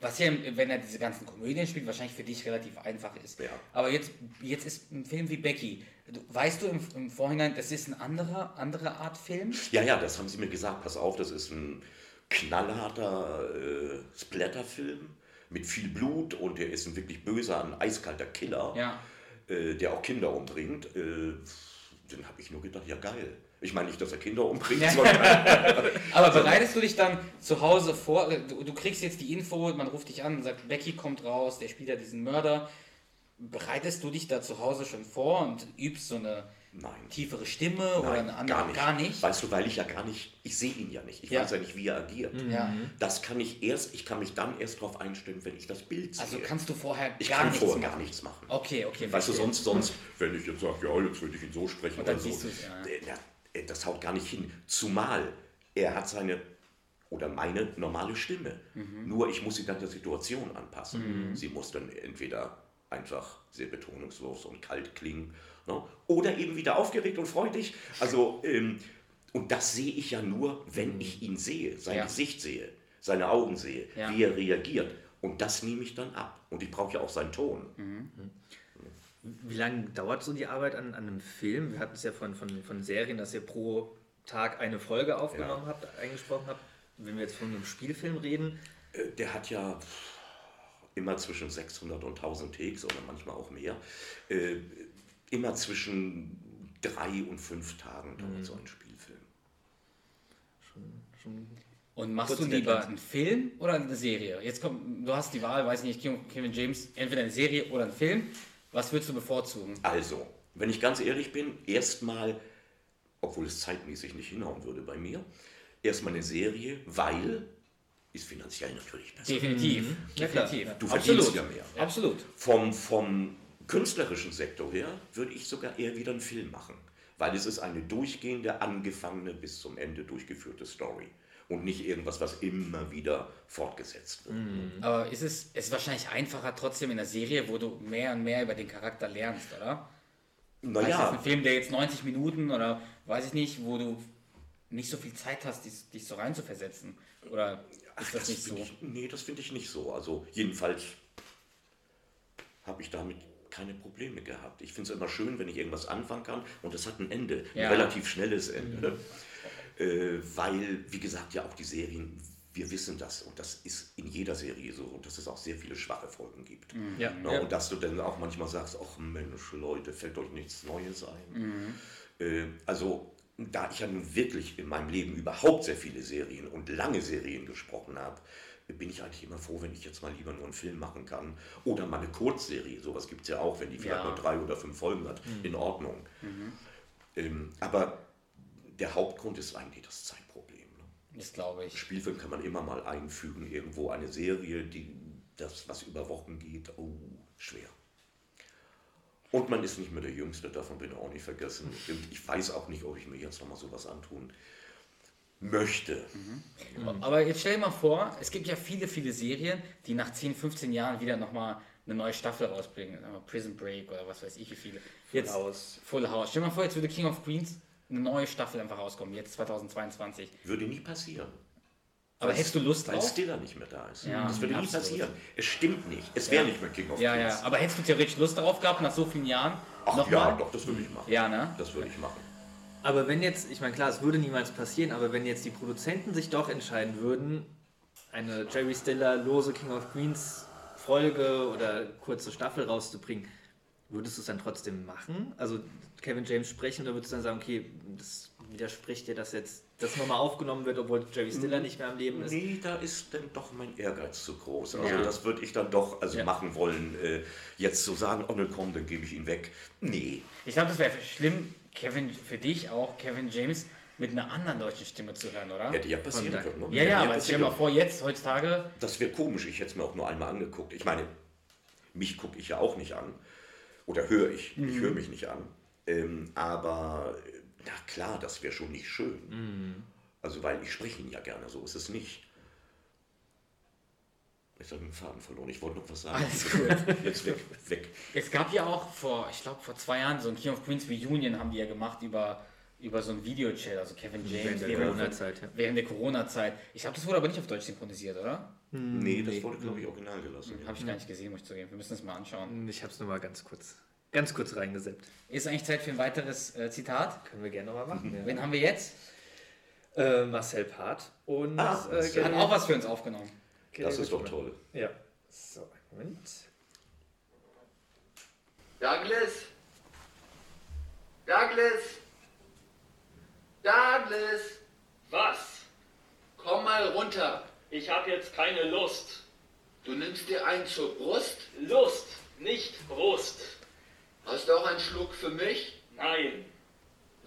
Was ja, wenn er diese ganzen Komödien spielt, wahrscheinlich für dich relativ einfach ist. Ja. Aber jetzt, jetzt ist ein Film wie Becky. Weißt du im, im Vorhinein, das ist ein anderer, andere Art Film? Ja, ja, das haben sie mir gesagt, pass auf, das ist ein knallharter äh, Splatterfilm mit viel Blut und er ist ein wirklich böser, ein eiskalter Killer. Ja. äh, der auch Kinder umbringt, äh, dann habe ich nur gedacht, ja geil. Ich meine nicht, dass er Kinder umbringt, Aber bereitest du dich dann zu Hause vor? Du, du kriegst jetzt die Info, man ruft dich an und sagt, Becky kommt raus, der spielt ja diesen Mörder. Bereitest du dich da zu Hause schon vor und übst so eine nein. tiefere Stimme oder Nein, eine andere? gar nicht. Gar Weißt du, weil ich ja gar nicht, ich sehe ihn ja nicht. Ich Ja. weiß ja nicht, wie er agiert. Ja. Das kann ich erst, ich kann mich dann erst darauf einstellen, wenn ich das Bild sehe. Also kannst du vorher ich gar kann nichts vorher machen. gar nichts machen. Okay, okay. Weißt du, verstehe. sonst, sonst, wenn ich jetzt sage, ja, jetzt würde ich ihn so sprechen Und dann oder so, ja. Äh, das haut gar nicht hin. Zumal er hat seine oder meine normale Stimme. Mhm. Nur ich muss sie dann der Situation anpassen. Sie muss dann entweder einfach sehr betonungslos und kalt klingen ne? oder eben wieder aufgeregt und freudig. Also, ähm, und das sehe ich ja nur, wenn ich ihn sehe, sein Mhm. Ja. Gesicht sehe, seine Augen sehe, Ja. wie er reagiert. Und das nehme ich dann ab. Und ich brauche ja auch seinen Ton. Mhm. Wie lange dauert so die Arbeit an, an einem Film? Wir hatten es ja von, von, von Serien, dass ihr pro Tag eine Folge aufgenommen habt, eingesprochen habt. Wenn wir jetzt von einem Spielfilm reden, Äh, Der hat ja immer zwischen 600 und 1000 Takes oder manchmal auch mehr. Äh, immer zwischen drei und fünf Tagen dauert so ein Spielfilm. schon Und machst du lieber einen Film oder eine Serie? Jetzt kommt, du hast die Wahl, weiß ich nicht, Kevin James, entweder eine Serie oder einen Film. Was würdest du bevorzugen? Also, wenn ich ganz ehrlich bin, erstmal, obwohl es zeitmäßig nicht hinhauen würde bei mir, erstmal eine Serie, weil ist finanziell natürlich besser. Definitiv. Klar. Definitiv. Du verdienst Absolut. ja mehr. Absolut. Vom, vom künstlerischen Sektor her würde ich sogar eher wieder einen Film machen, weil es ist eine durchgehende, angefangene, bis zum Ende durchgeführte Story und nicht irgendwas, was immer wieder fortgesetzt wird. Aber ist es ist wahrscheinlich einfacher trotzdem in der Serie, wo du mehr und mehr über den Charakter lernst, oder? Als jetzt Naja, ein Film, der jetzt 90 Minuten oder weiß ich nicht, wo du nicht so viel Zeit hast, dich, dich so reinzuversetzen. Oder ist das nicht so? ich, nee, das finde ich nicht so. Also jedenfalls habe ich damit keine Probleme gehabt. Ich finde es immer schön, wenn ich irgendwas anfangen kann und es hat ein Ende, ein Ja. relativ schnelles Ende. Äh, weil, wie gesagt, ja auch die Serien, wir wissen das und das ist in jeder Serie so, dass es auch sehr viele schwache Folgen gibt. Ja, Na, ja. Und dass du dann auch manchmal sagst, ach Mensch, Leute, fällt euch nichts Neues ein. Äh, also, da ich ja nun wirklich in meinem Leben überhaupt sehr viele Serien und lange Serien gesprochen habe, bin ich eigentlich immer froh, wenn ich jetzt mal lieber nur einen Film machen kann. Oder mal eine Kurzserie, sowas gibt es ja auch, wenn die vielleicht Ja. nur drei oder fünf Folgen hat, in Ordnung. Ähm, aber der Hauptgrund ist eigentlich das Zeitproblem. Ne? Das glaube ich. Spielfilm kann man immer mal einfügen, irgendwo eine Serie, die das, was über Wochen geht, oh, schwer. Und man ist nicht mehr der Jüngste, davon bin ich auch nicht vergessen. Ich weiß auch nicht, ob ich mir jetzt nochmal sowas antun möchte. Aber jetzt stell dir mal vor, es gibt ja viele, viele Serien, die nach 10, 15 Jahren wieder nochmal eine neue Staffel rausbringen. Prison Break oder was weiß ich wie viele. Jetzt, House. Full House. Stell dir mal vor, jetzt würde King of Queens eine neue Staffel einfach rauskommen, jetzt 2022. Würde nie passieren. Aber hättest du Lust Weil drauf? Stiller nicht mehr da ist. Ja, das würde nie absolut. passieren. Es stimmt nicht. Es wäre nicht mehr King of Ja, Queens. ja. Aber hättest du theoretisch Lust darauf gehabt, nach so vielen Jahren? Ach nochmal? ja, doch, das würde ich machen. Ja, ne? Das würde ich machen. Aber wenn jetzt, ich meine, klar, es würde niemals passieren, aber wenn jetzt die Produzenten sich doch entscheiden würden, eine Jerry Stiller lose King of Queens Folge oder kurze Staffel rauszubringen, würdest du es dann trotzdem machen? Also Kevin James sprechen oder würdest du dann sagen, okay, das widerspricht dir, dass jetzt das nochmal aufgenommen wird, obwohl Jerry Stiller nicht mehr am Leben ist? Nee, da ist dann doch mein Ehrgeiz zu groß. Also Ja. das würde ich dann doch also Ja. machen wollen. Äh, jetzt zu sagen, oh ne, komm, dann gebe ich ihn weg. Nee. Ich glaube, das wäre schlimm, Kevin, für dich auch, Kevin James mit einer anderen deutschen Stimme zu hören, oder? Hätte ja passieren Von können. ne? Ja, Hätte ja, aber stell dir mal vor, jetzt, heutzutage, Das wäre komisch. Ich hätte es mir auch nur einmal angeguckt. Ich meine, mich gucke ich ja auch nicht an. Oder höre ich. Ich höre mich nicht an. Ähm, aber na klar, das wäre schon nicht schön. Also, weil ich spreche ihn ja gerne, so ist es nicht. Jetzt habe ich den Faden verloren. Ich wollte noch was sagen. Alles gut. Jetzt weg, weg. es gab ja auch vor, ich glaube, vor zwei Jahren so ein King of Queens Reunion haben die ja gemacht über, über so ein Videochat, also Kevin James. Während der Corona-Zeit, ja. Während der Corona-Zeit. Ich glaube, das wurde aber nicht auf Deutsch synchronisiert, oder? Nee, das wurde, glaube ich, original gelassen. Habe ich gar nicht gesehen, muss ich zugeben. Wir müssen das mal anschauen. Ich habe es nur mal ganz kurz, ganz kurz reingeseppt. Ist eigentlich Zeit für ein weiteres äh, Zitat? Können wir gerne nochmal machen. Ja. Wen haben wir jetzt? Äh, Marcel Part und Ah, äh, Marcel. Hat auch was für uns aufgenommen. Das ist doch toll. Ja. So, einen Moment. Douglas? Douglas? Douglas? Was? Komm mal runter. Ich habe jetzt keine Lust. Du nimmst dir einen zur Brust? Lust, nicht Brust. Hast du auch einen Schluck für mich? Nein,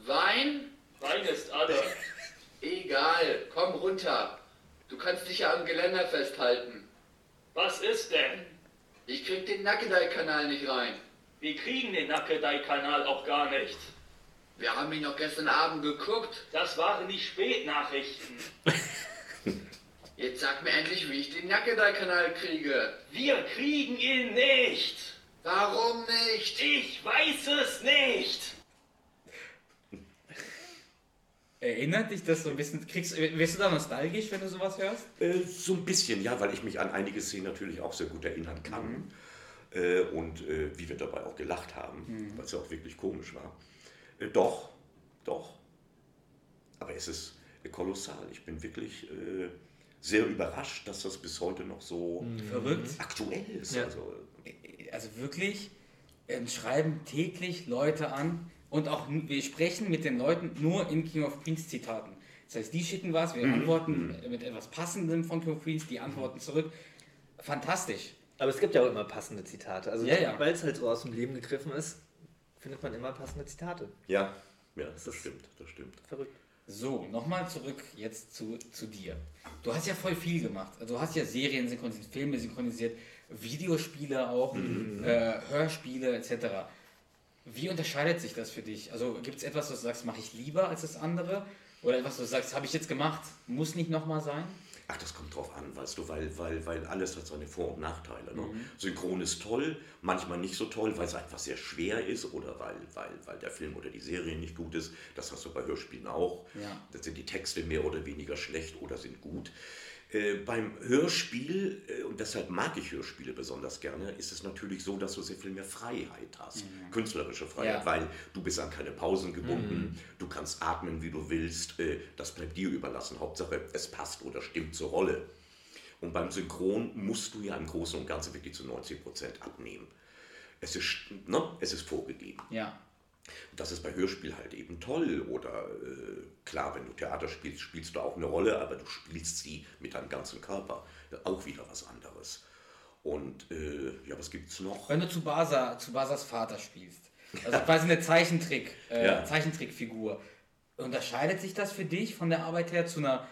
Wein? Wein ist alle. Egal, komm runter. Du kannst dich ja am Geländer festhalten. Was ist denn? Ich krieg den Nackedei-Kanal nicht rein. Wir kriegen den Nackedei-Kanal auch gar nicht. Wir haben ihn noch gestern Abend geguckt. Das waren die Spätnachrichten. Jetzt sag mir endlich, wie ich den Nackedei-Kanal kriege. Wir kriegen ihn nicht. Warum nicht? Ich weiß es nicht. Erinnert dich das so ein bisschen? Kriegst, wirst du da nostalgisch, wenn du sowas hörst? Äh, so ein bisschen, ja, weil ich mich an einige Szenen natürlich auch sehr gut erinnern kann. Äh, und äh, wie wir dabei auch gelacht haben, weil es ja auch wirklich komisch war. Äh, doch, doch. Aber es ist äh, kolossal. Ich bin wirklich äh, sehr überrascht, dass das bis heute noch so Verrückt. aktuell ist. Ja. Also, Also wirklich, ähm, schreiben täglich Leute an und auch wir sprechen mit den Leuten nur in King of Queens Zitaten. Das heißt, die schicken was, wir antworten mit etwas Passendem von King of Queens, die antworten zurück. Fantastisch. Aber es gibt ja auch immer passende Zitate. Also Ja, ja. weil es halt so aus dem Leben gegriffen ist, findet man immer passende Zitate. ja, ja, das, ist- stimmt, das stimmt. Verrückt. So, nochmal zurück jetzt zu, zu dir. Du hast ja voll viel gemacht. Also du hast ja Serien synchronisiert, Filme synchronisiert, Videospiele auch, äh, Hörspiele etc. Wie unterscheidet sich das für dich? Also gibt es etwas, was du sagst, mache ich lieber als das andere? Oder etwas, was du sagst, habe ich jetzt gemacht, muss nicht nochmal sein? Ach, das kommt drauf an, weißt du, weil, weil, weil alles hat seine Vor- und Nachteile. Ne? Synchron ist toll, manchmal nicht so toll, weil es einfach sehr schwer ist oder weil, weil, weil der Film oder die Serie nicht gut ist. Das hast du bei Hörspielen auch. Ja. Da sind die Texte mehr oder weniger schlecht oder sind gut. Äh, beim Hörspiel, äh, und deshalb mag ich Hörspiele besonders gerne, ist es natürlich so, dass du sehr viel mehr Freiheit hast. Künstlerische Freiheit, Ja. weil du bist an keine Pausen gebunden, du kannst atmen, wie du willst, äh, das bleibt dir überlassen. Hauptsache, es passt oder stimmt zur Rolle. Und beim Synchron musst du ja im Großen und Ganzen wirklich zu 90 Prozent abnehmen. Es ist, ne, es ist vorgegeben. Ja. Das ist bei Hörspiel halt eben toll. Oder äh, klar, wenn du Theater spielst, spielst du auch eine Rolle, aber du spielst sie mit deinem ganzen Körper. Auch wieder was anderes. Und äh, ja, was gibt's noch? Wenn du zu Basa, zu Basas Vater spielst, also quasi eine Zeichentrick, äh, Ja. Zeichentrickfigur, unterscheidet sich das für dich von der Arbeit her zu einer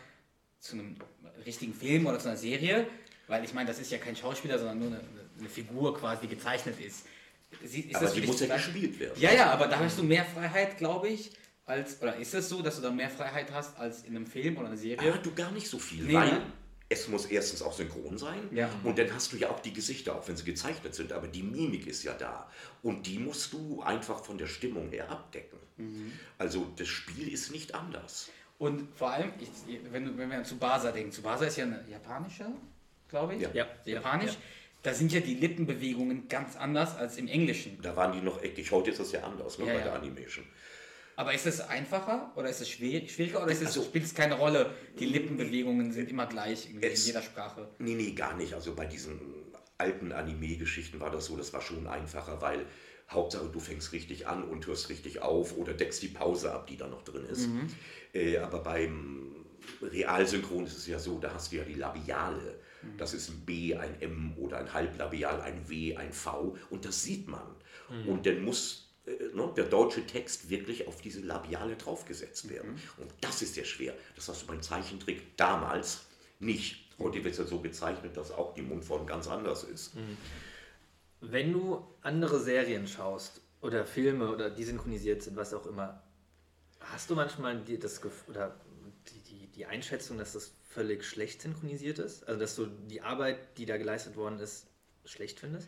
zu einem richtigen Film oder zu einer Serie? Weil ich meine, das ist ja kein Schauspieler, sondern nur eine, eine Figur quasi, die gezeichnet ist. Sie- ist Aber das die für muss dich ja gespielt werden. Ja, ja, aber da hast du mehr Freiheit, glaube ich, als oder ist es so, dass du da mehr Freiheit hast als in einem Film oder einer Serie? Ja, du gar nicht so viel, Nee, weil ne? es muss erstens auch synchron sein Ja. und dann hast du ja auch die Gesichter, auch wenn sie gezeichnet sind, aber die Mimik ist ja da und die musst du einfach von der Stimmung her abdecken. Mhm. Also das Spiel ist nicht anders. Und vor allem, ich, wenn, wenn wir an Tsubasa denken, Tsubasa ist ja eine japanische, glaube ich. Ja. Ja. Japanisch. Ja. Da sind ja die Lippenbewegungen ganz anders als im Englischen. Da waren die noch eckig. Heute ist das ja anders ne, Ja, bei ja. der Animation. Aber ist es einfacher oder ist es schwieriger oder ist es, Also- spielt es keine Rolle? Die Lippenbewegungen sind immer gleich in Es- jeder Sprache. Nee, nee, gar nicht. Also bei diesen alten Anime-Geschichten war das so, das war schon einfacher, weil Hauptsache du fängst richtig an und hörst richtig auf oder deckst die Pause ab, die da noch drin ist. Äh, aber beim Realsynchron ist es ja so, da hast du ja die Labiale. Das ist ein B, ein M oder ein Halblabial, ein W, ein V und das sieht man. Und dann muss äh, ne, der deutsche Text wirklich auf diese Labiale draufgesetzt werden. Und das ist ja schwer. Das hast du beim Zeichentrick damals nicht. Heute wird es ja so gezeichnet, dass auch die Mundform ganz anders ist. Wenn du andere Serien schaust oder Filme oder die synchronisiert sind, was auch immer, hast du manchmal das Gef- oder die, die, die Einschätzung, dass das völlig schlecht synchronisiert ist? Also dass du die Arbeit, die da geleistet worden ist, schlecht findest?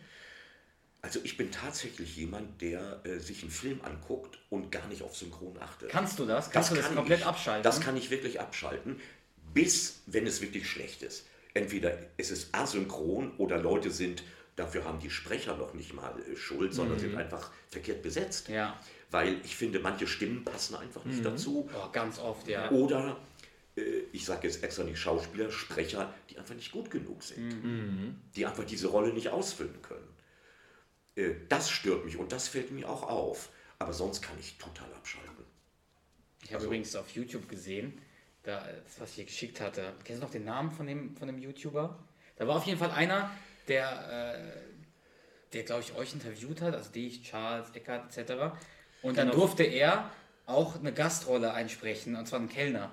Also ich bin tatsächlich jemand, der äh, sich einen Film anguckt und gar nicht auf Synchron achtet. Kannst du das? Kannst du das kann komplett ich, abschalten? Das kann ich wirklich abschalten, bis wenn es wirklich schlecht ist. Entweder es ist asynchron oder Leute sind, dafür haben die Sprecher noch nicht mal äh, Schuld, sondern sind einfach verkehrt besetzt. Mhm. Ja. Weil ich finde, manche Stimmen passen einfach nicht dazu. Oh, ganz oft, ja. Oder, ich sage jetzt extra nicht Schauspieler, Sprecher, die einfach nicht gut genug sind. Mhm. Die einfach diese Rolle nicht ausfüllen können. Äh, das stört mich und das fällt mir auch auf. Aber sonst kann ich total abschalten. Ich habe Also- übrigens auf YouTube gesehen, da, das, was ich dir geschickt hatte. Kennst du noch den Namen von dem, von dem YouTuber? Da war auf jeden Fall einer, der, äh, der glaube ich, euch interviewt hat, also dich, Charles, Eckert etc. Und dann Genau. durfte er auch eine Gastrolle einsprechen, und zwar einen Kellner.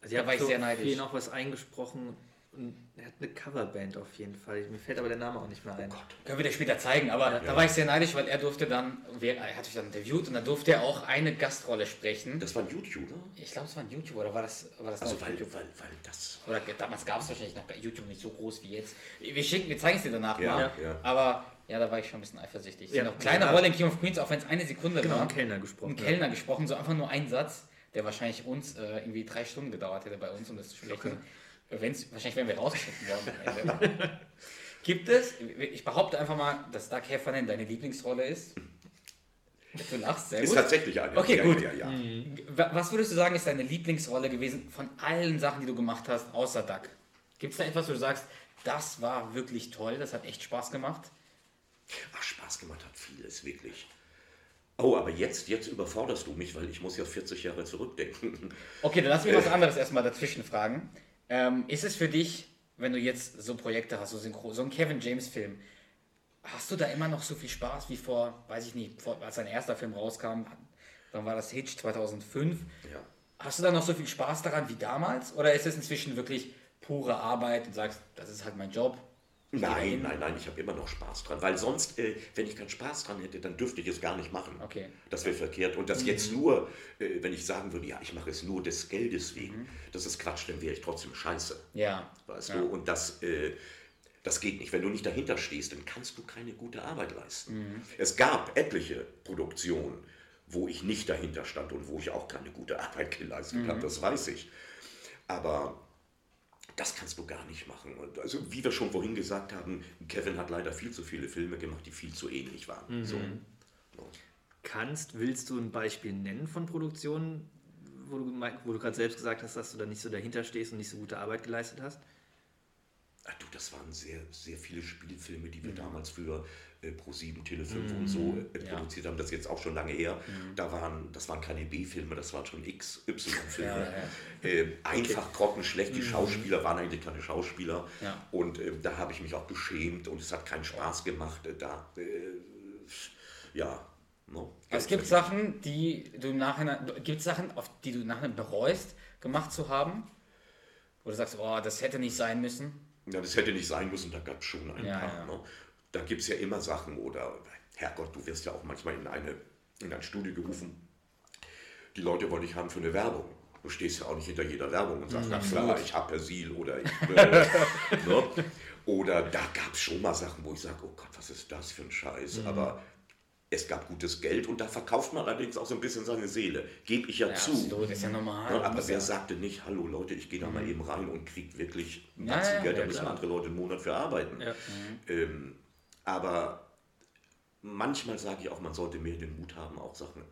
Also Da war ich sehr neidisch. Hier noch was eingesprochen und er hat eine Coverband auf jeden Fall. Mir fällt aber der Name auch nicht mehr ein. Können wir dir später zeigen, aber da war ich sehr neidisch, weil er durfte dann, er hat mich dann interviewt und dann durfte er auch eine Gastrolle sprechen. Das war ein YouTuber. Ich glaube, es war ein YouTuber oder war das, war das Also noch weil, YouTube? weil, weil das. Oder damals gab es wahrscheinlich noch bei YouTube nicht so groß wie jetzt. Wir, schicken, wir zeigen es dir danach Ja, mal. ja. Aber ja, da war ich schon ein bisschen eifersüchtig. Ja. Ja, noch kleine Ja. Rolle in King of Queens, auch wenn es eine Sekunde Genau, war. einen Kellner gesprochen. Einen Kellner gesprochen, so einfach nur ein Satz, der wahrscheinlich uns äh, irgendwie drei Stunden gedauert hätte bei uns, um das zu sprechen. Wenn's, wahrscheinlich wären wir rausgeschnitten worden. Gibt es, ich behaupte einfach mal, dass Doug Heffernan deine Lieblingsrolle ist. Du lachst sehr Ist gut. tatsächlich eine. Okay, ja, gut. Ja, ja, ja. Wa- Was würdest du sagen, ist deine Lieblingsrolle gewesen von allen Sachen, die du gemacht hast, außer Duck? Gibt es da etwas, wo du sagst, das war wirklich toll, das hat echt Spaß gemacht? Ach, Spaß gemacht hat vieles, wirklich. Oh, aber jetzt, jetzt überforderst du mich, weil ich muss ja 40 Jahre zurückdenken. Okay, dann lass mich was anderes erstmal dazwischen fragen. Ähm, ist es für dich, wenn du jetzt so Projekte hast, so Synchro, so ein Kevin James Film, hast du da immer noch so viel Spaß wie vor, weiß ich nicht, vor, als sein erster Film rauskam, dann war das Hitch 2005. Ja. Hast du da noch so viel Spaß daran wie damals? Oder ist es inzwischen wirklich pure Arbeit und sagst, das ist halt mein Job? Nein, nein, nein, ich habe immer noch Spaß dran. Weil sonst, äh, wenn ich keinen Spaß dran hätte, dann dürfte ich es gar nicht machen. Okay. Das wäre verkehrt. Und das jetzt nur, äh, wenn ich sagen würde, ja, ich mache es nur des Geldes wegen, das ist Quatsch, dann wäre ich trotzdem scheiße. Ja. Weißt Ja. du? Und das, äh, das geht nicht. Wenn du nicht dahinter stehst, dann kannst du keine gute Arbeit leisten. Mhm. Es gab etliche Produktionen, wo ich nicht dahinter stand und wo ich auch keine gute Arbeit geleistet Mhm. habe, das weiß ich. Aber das kannst du gar nicht machen. Und also, wie wir schon vorhin gesagt haben, Kevin hat leider viel zu viele Filme gemacht, die viel zu ähnlich waren. Mhm. So. Kannst, willst du ein Beispiel nennen von Produktionen, wo du, wo du gerade selbst gesagt hast, dass du da nicht so dahinter stehst und nicht so gute Arbeit geleistet hast? Ach du, das waren sehr, sehr viele Spielfilme, Mhm. die wir damals für äh, Pro7, Tele5 und so äh, ja. produziert haben. Das ist jetzt auch schon lange her. Mhm. Da waren, das waren keine B-Filme, das waren schon XY-Filme. Ja, ja. Äh, einfach grottenschlecht. Die Schauspieler waren eigentlich keine Schauspieler. Mhm. Und äh, da habe ich mich auch geschämt und es hat keinen Spaß gemacht. Äh, da, äh, ja. No, Es gibt Sachen, die du im Nachhinein, gibt Sachen, auf die du nachher bereust, gemacht zu haben? Du sagst, oh, das hätte nicht sein müssen. Ja, das hätte nicht sein müssen, da gab es schon ein Ja, paar. ja. Ne? Da gibt es ja immer Sachen oder, Herrgott, du wirst ja auch manchmal in, eine, in ein Studio gerufen. Die Leute wollen dich haben für eine Werbung. Du stehst ja auch nicht hinter jeder Werbung und sagst, na klar, ich habe Persil oder ich. Äh, ne? Oder da gab es schon mal Sachen, wo ich sage, oh Gott, was ist das für ein Scheiß. Aber es gab gutes Geld und da verkauft man allerdings auch so ein bisschen seine Seele. Gebe ich ja, Ja, zu. absolut, ist ja normal. Ja, aber wer sagte nicht, hallo Leute, ich gehe da mal eben rein und kriege wirklich Batzen ja, Geld, da müssen andere Leute einen Monat für arbeiten. Ja. Ähm, aber manchmal sage ich auch, man sollte mehr den Mut haben, auch Sachen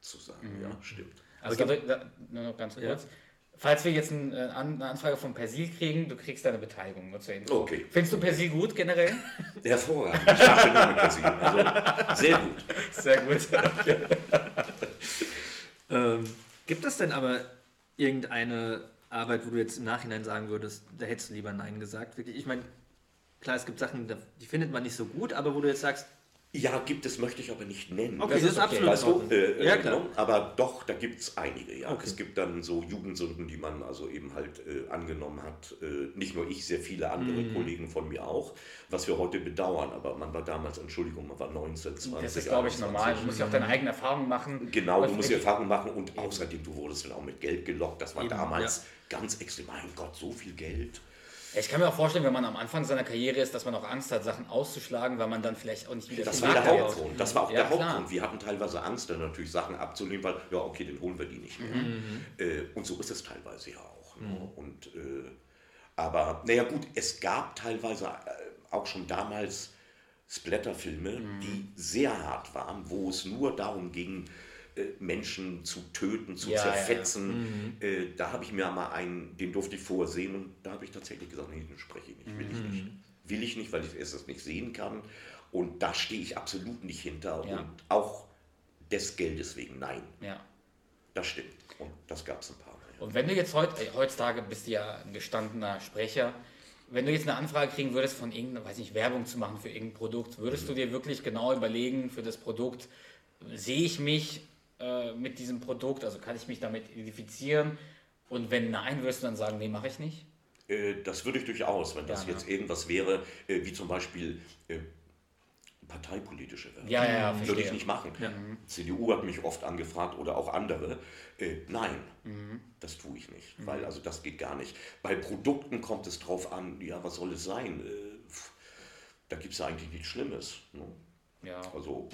zu sagen. Ja, stimmt. Also da, da, nur noch ganz kurz. Falls wir jetzt äh, eine Anfrage von Persil kriegen, du kriegst deine Beteiligung. Nur zur Info. Okay. Findest du Persil gut generell? Hervorragend. Ich dachte nur mit Persil. Also, sehr gut. Sehr gut. Ähm, gibt es denn aber irgendeine Arbeit, wo du jetzt im Nachhinein sagen würdest, da hättest du lieber Nein gesagt? Wirklich, ich meine, klar, es gibt Sachen, die findet man nicht so gut, aber wo du jetzt sagst, Ja, gibt es, möchte ich aber nicht nennen. okay, das, ist absolut Weißt du, äh, ja, äh, klar. aber doch, da gibt es einige. Ja. Okay. Es gibt dann so Jugendsünden, die man also eben halt äh, angenommen hat. Äh, nicht nur ich, sehr viele andere Mhm. Kollegen von mir auch, was wir heute bedauern. Aber man war damals, Entschuldigung, man war 19, 20. Das ist, glaube ich, 21. normal. Du musst ja auch deine eigene Erfahrung machen. Genau, Was du musst die Erfahrung machen und außerdem, du wurdest dann auch mit Geld gelockt. Das war Eben, damals ganz extrem. Mein Gott, so viel Geld. Ich kann mir auch vorstellen, wenn man am Anfang seiner Karriere ist, dass man auch Angst hat, Sachen auszuschlagen, weil man dann vielleicht auch nicht wieder Das war der hat. Hauptgrund. Das war auch Ja, der klar. Hauptgrund. Wir hatten teilweise Angst, dann natürlich Sachen abzunehmen, weil, ja, okay, den holen wir die nicht mehr. Mhm. Äh, und so ist es teilweise ja auch. Ne? Und, äh, aber, naja, gut, es gab teilweise äh, auch schon damals Splatterfilme, Mhm. die sehr hart waren, wo es nur darum ging, Menschen zu töten, zu Ja, ja, ja. zerfetzen. Äh, da habe ich mir mal einen, den durfte ich vorher sehen und da habe ich tatsächlich gesagt, nee, den spreche ich nicht, will ich Mhm. nicht. Will ich nicht, weil ich es nicht sehen kann. Und da stehe ich absolut nicht hinter. Und auch des Geldes wegen, nein, Ja. das stimmt. Und das gab es ein paar Mal. Und wenn du jetzt heut, äh, heutzutage bist du ja ein gestandener Sprecher, wenn du jetzt eine Anfrage kriegen würdest von irgendeiner, weiß nicht, Werbung zu machen für irgendein Produkt, würdest Mhm. du dir wirklich genau überlegen für das Produkt, sehe ich mich äh, mit diesem Produkt, also kann ich mich damit identifizieren? Und wenn nein, würdest du dann sagen, nee, mache ich nicht? Äh, Das würde ich durchaus, wenn das Ja, ne? jetzt irgendwas wäre, äh, wie zum Beispiel äh, parteipolitische Werbung. Ja, ja, ja, Würde ich nicht machen. CDU hat mich oft angefragt oder auch andere. Äh, nein, Mhm. das tue ich nicht, weil also das geht gar nicht. Bei Produkten kommt es drauf an, ja, was soll es sein? Äh, da gibt es ja eigentlich nichts Schlimmes. Ne? Ja, Also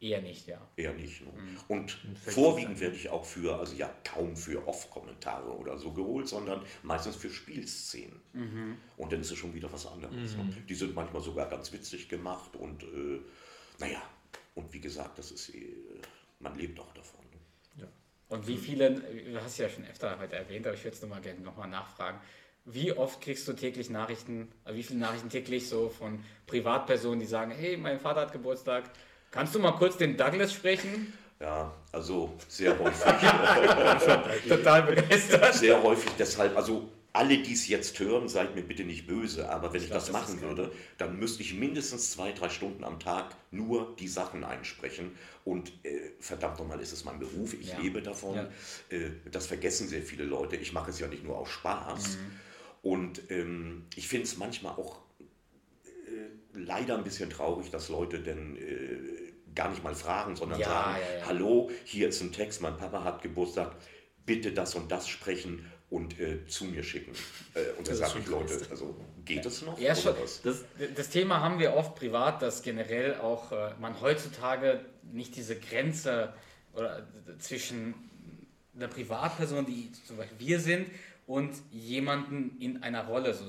eher nicht, ja. äh, eher nicht. Ne? Mhm. Und vorwiegend werde ich auch für, also ja, kaum für Off-Kommentare oder so geholt, sondern meistens für Spielszenen. Mhm. Und dann ist es schon wieder was anderes. Ne? Die sind manchmal sogar ganz witzig gemacht und äh, naja, und wie gesagt, das ist, äh, man lebt auch davon. Ne? Und wie viele, du hast ja schon öfter heute erwähnt, aber ich würde es nochmal gerne nochmal nachfragen. Wie oft kriegst du täglich Nachrichten, also wie viele Nachrichten täglich so von Privatpersonen, die sagen, hey, mein Vater hat Geburtstag, kannst du mal kurz den Douglas sprechen? Ja, also sehr häufig. Total begeistert. sehr häufig deshalb, also alle, die es jetzt hören, seid mir bitte nicht böse, aber wenn ich, glaub, das machen würde, dann müsste ich mindestens zwei, drei Stunden am Tag nur die Sachen einsprechen. Und äh, verdammt nochmal, ist es mein Beruf, ich Ja. lebe davon. Ja. Äh, das vergessen sehr viele Leute. Ich mache es ja nicht nur aus Spaß. Mhm. Und ähm, ich finde es manchmal auch äh, leider ein bisschen traurig, dass Leute denn äh, gar nicht mal fragen, sondern Ja, sagen, ja, ja. hallo, hier ist ein Text, mein Papa hat Geburtstag, bitte das und das sprechen und äh, zu mir schicken. Äh, und da sage ich, Leute, also geht es noch? Ja, oder schon. was? Das, das Thema haben wir oft privat, dass generell auch äh, man heutzutage nicht diese Grenze oder zwischen einer Privatperson, die zum Beispiel wir sind, und jemanden in einer Rolle. So,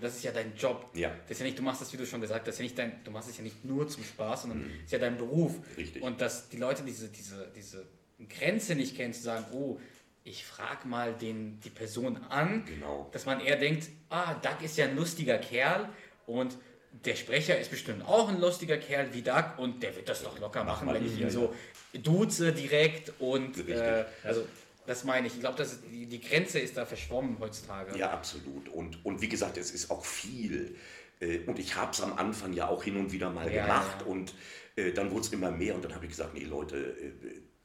das ist ja dein Job. Ja. Das ist ja nicht, du machst das, wie du schon gesagt hast, ja nicht dein, du machst es ja nicht nur zum Spaß, sondern es ist ja dein Beruf. Mhm. Richtig. Und dass die Leute diese, diese, diese Grenze nicht kennen, zu sagen, oh, ich frage mal den, die Person an, Genau. dass man eher denkt, ah, Doug ist ja ein lustiger Kerl und der Sprecher ist bestimmt auch ein lustiger Kerl wie Doug und der wird das doch locker machen, wenn ich ihn so duze direkt und äh, also das meine ich. Ich glaube, die, die Grenze ist da verschwommen heutzutage. Ja, absolut. Und, und wie gesagt, es ist auch viel. Äh, Und ich habe es am Anfang ja auch hin und wieder mal Ja, gemacht. ja. Und äh, dann wurde es immer mehr. Und dann habe ich gesagt, nee, Leute,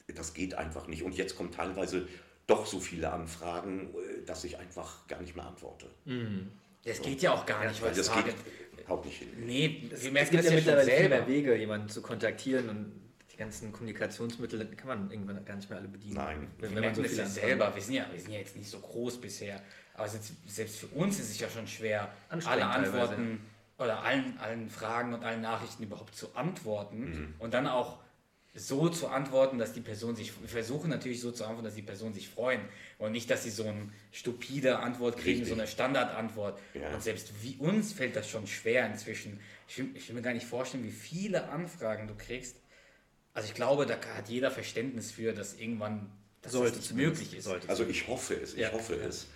äh, das geht einfach nicht. Und jetzt kommen teilweise doch so viele Anfragen, dass ich einfach gar nicht mehr antworte. Das geht ja auch gar nicht Weil das heutzutage. geht überhaupt nicht hin. Nee, wir Es merken gibt das ja ja mittlerweile viel selber. mehr Wege, jemanden zu kontaktieren und ganzen Kommunikationsmittel kann man irgendwann gar nicht mehr alle bedienen. Nein. Wenn, Wir wenn man merken so das selber. Wir sind ja, wir sind ja jetzt nicht so groß bisher. Aber selbst, selbst für uns ist es ja schon schwer, alle. Antworten oder allen, allen Fragen und allen Nachrichten überhaupt zu antworten. Mhm. Und dann auch so zu antworten, dass die Person sich, wir versuchen natürlich so zu antworten, dass die Person sich freuen und nicht, dass sie so eine stupide Antwort kriegen, Richtig. so eine Standardantwort. Ja. Und selbst wie uns fällt das schon schwer inzwischen. Ich will, ich will mir gar nicht vorstellen, wie viele Anfragen du kriegst. Also ich glaube, da hat jeder Verständnis für, dass irgendwann dass Sollte das nicht möglich ist. sollte. Also ich hoffe es, ich Ja. hoffe es.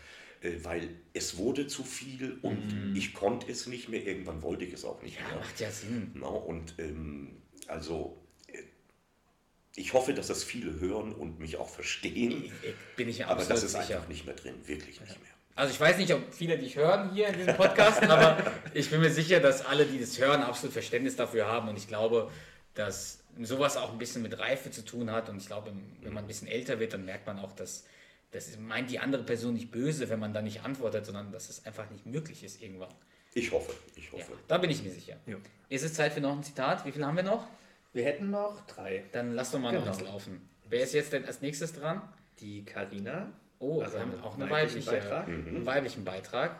äh, Weil es wurde zu viel und ich konnte es nicht mehr. Irgendwann wollte ich es auch nicht Ja, mehr. macht ja Sinn. Na, und ähm, also äh, ich hoffe, dass das viele hören und mich auch verstehen. Bin ich mir Aber das ist sicher. einfach nicht mehr drin, wirklich nicht mehr. Also ich weiß nicht, ob viele dich hören hier in diesem Podcast, aber ich bin mir sicher, dass alle, die das hören, absolut Verständnis dafür haben. Und ich glaube, dass sowas auch ein bisschen mit Reife zu tun hat. Und ich glaube, wenn man ein bisschen älter wird, dann merkt man auch, dass das meint die andere Person nicht böse, wenn man da nicht antwortet, sondern dass es einfach nicht möglich ist irgendwann. Ich hoffe, ich Ja, hoffe. da bin ich mir sicher. Ja. Ist es Zeit für noch ein Zitat? Wie viel haben wir noch? Wir hätten noch drei. Dann lass doch mal noch Genau. was laufen. Wer ist jetzt denn als nächstes dran? Die Karina. Oh, Also wir haben auch einen weiblichen weiblichen Beitrag. einen weiblichen Beitrag.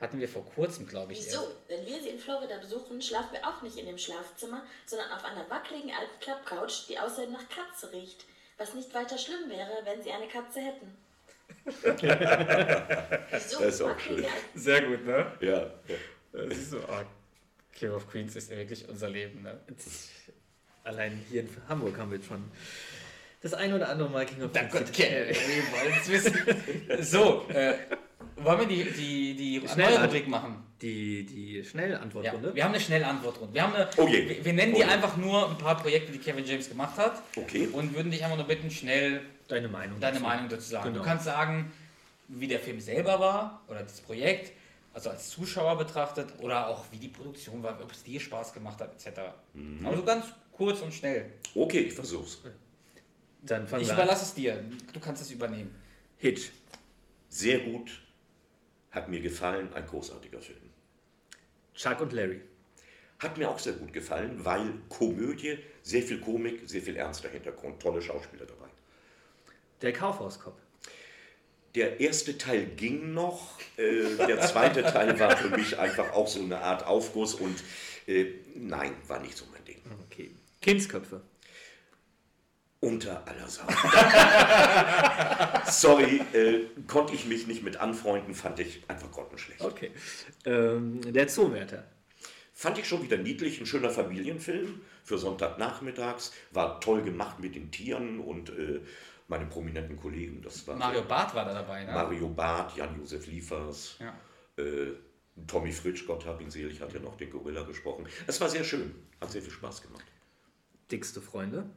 Hatten wir vor kurzem, glaube ich. Wieso? erst. Wenn wir sie in Florida besuchen, schlafen wir auch nicht in dem Schlafzimmer, sondern auf einer wackeligen alten Klappcouch, die außerdem nach Katze riecht. Was nicht weiter schlimm wäre, wenn sie eine Katze hätten. Wieso? Das ist auch schön. Sehr gut, ne? Ja. Das ist so, oh, King of Queens ist ja wirklich unser Leben, ne? Allein hier in Hamburg haben wir jetzt schon das ein oder andere Mal King of Da Queens Gott, wollen es wissen. So, äh, wollen wir die, die, die neue Schnellantwort- Rubrik machen? Die, die Ja, Schnellantwortrunde. wir haben eine Schnellantwortrunde. Wir, haben eine, Oh je. wir, wir nennen Oh dir je. einfach nur ein paar Projekte, die Kevin James gemacht hat. Okay. Und würden dich einfach nur bitten, schnell Deine Meinung. deine dazu. Meinung dazu sagen. Genau. Du kannst sagen, wie der Film selber war oder das Projekt, also als Zuschauer betrachtet oder auch wie die Produktion war, ob es dir Spaß gemacht hat, etc. Mhm. Aber so ganz kurz und schnell. Okay, ich versuch's. Dann fangen Ich überlasse es dir. Du kannst es übernehmen. Hitch. Sehr gut. Hat mir gefallen. Ein großartiger Film. Chuck und Larry. Hat mir auch sehr gut gefallen, weil Komödie, sehr viel Komik, sehr viel ernster Hintergrund, tolle Schauspieler dabei. Der Kaufhauskopf. Der erste Teil ging noch, äh, der zweite Teil war für mich einfach auch so eine Art Aufguss und äh, nein, war nicht so mein Ding. Okay. Kindsköpfe. Unter aller Sau. Sorry, äh, konnte ich mich nicht mit anfreunden, fand ich einfach grottenschlecht. Okay. Ähm, der Zoowärter. Fand ich schon wieder niedlich, ein schöner Familienfilm für Sonntagnachmittags, war toll gemacht mit den Tieren und äh, meine prominenten Kollegen. Das war Mario Barth war da dabei, ne? Mario Barth, Jan-Josef Liefers, Ja. äh, Tommy Fritsch, Gott hab ihn selig, hat ja noch den Gorilla gesprochen. Es war sehr schön, hat sehr viel Spaß gemacht. Dickste Freunde.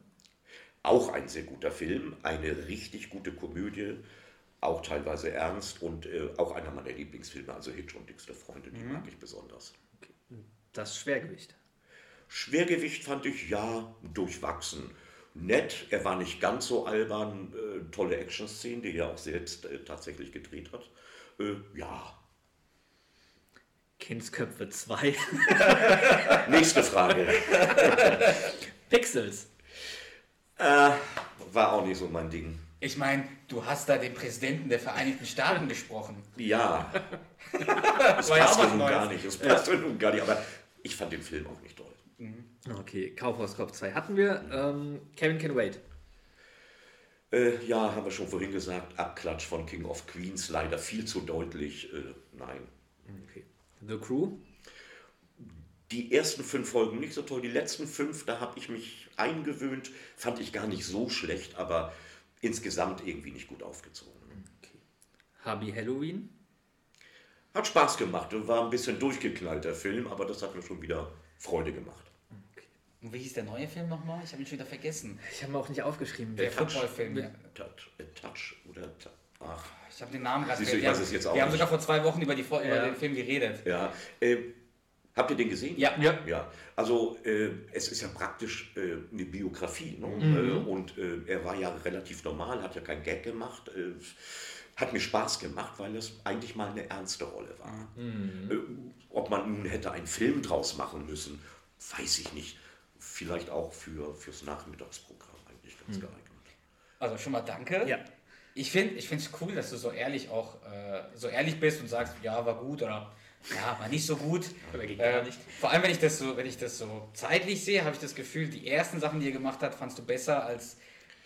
Auch ein sehr guter Film, eine richtig gute Komödie, auch teilweise ernst und äh, auch einer meiner Lieblingsfilme, also Hitch und Dickste Freunde, die mag ich besonders. Das Schwergewicht. Schwergewicht fand ich ja durchwachsen. Nett, er war nicht ganz so albern, äh, tolle Action-Szenen, die er auch selbst äh, tatsächlich gedreht hat. Äh, ja. Kindsköpfe 2. Nächste Frage. Pixels. Äh, war auch nicht so mein Ding. Ich meine, du hast da den Präsidenten der Vereinigten Staaten gesprochen. Ja, es War ja nun gar nicht, es passte nun gar nicht, aber ich fand den Film auch nicht toll. Okay, Kaufhauskopf 2 hatten wir. Ähm, Kevin Can Wait. Äh, ja, haben wir schon vorhin gesagt, Abklatsch von King of Queens, leider viel zu deutlich. Äh, nein. Okay. The Crew. Die ersten fünf Folgen nicht so toll, die letzten fünf, da habe ich mich eingewöhnt, fand ich gar nicht so schlecht, aber insgesamt irgendwie nicht gut aufgezogen. Hubby Halloween. Hat Spaß gemacht, war ein bisschen durchgeknallt der Film, aber das hat mir schon wieder Freude gemacht. Und wie hieß der neue Film nochmal? Ich habe ihn schon wieder vergessen. Ich habe mir auch nicht aufgeschrieben. Der Touch. Footballfilm. Ja. Touch, äh, Touch oder Ta- ach, Ich habe den Namen gerade Siehst du, ich Wir weiß haben- es jetzt auch Wir haben sogar vor zwei Wochen über, die, über Ja. den Film geredet. ja. Äh, habt ihr den gesehen? Ja. Ja. Ja, also äh, es ist ja praktisch äh, eine Biografie. Ne? Mhm. Äh, und äh, er war ja relativ normal, hat ja kein Gag gemacht. Äh, hat mir Spaß gemacht, weil es eigentlich mal eine ernste Rolle war. Mhm. Äh, ob man nun hätte einen Film draus machen müssen, weiß ich nicht. Vielleicht auch für, fürs Nachmittagsprogramm eigentlich ganz geeignet. Also schon mal danke. Ja. Ich finde es cool, dass du so ehrlich auch äh, so ehrlich bist und sagst, ja, war gut oder ja, war nicht so gut. Oder geht gar Äh, nicht. Vor allem, wenn ich das so, wenn ich das so zeitlich sehe, habe ich das Gefühl, die ersten Sachen, die ihr gemacht habt, fandst du besser als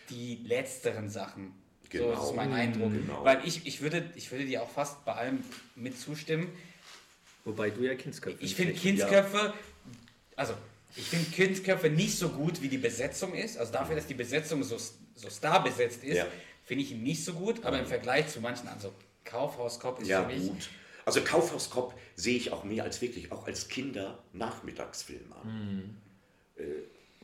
die letzteren Sachen. So Genau. ist mein Eindruck. Genau. Weil ich, ich, würde, ich würde dir auch fast bei allem mit zustimmen. Wobei du ja Kindsköpfe. Ich finde Kindsköpfe, also Ich finde Kindsköpfe nicht so gut, wie die Besetzung ist. Also dafür, dass die Besetzung so, so starbesetzt ist, Ja. finde ich ihn nicht so gut. Aber im Vergleich zu manchen, also Kaufhauskopf ist Ja, für mich... gut. Also Kaufhauskopf sehe ich auch mehr als wirklich, auch als Kinder-Nachmittagsfilm an. Äh,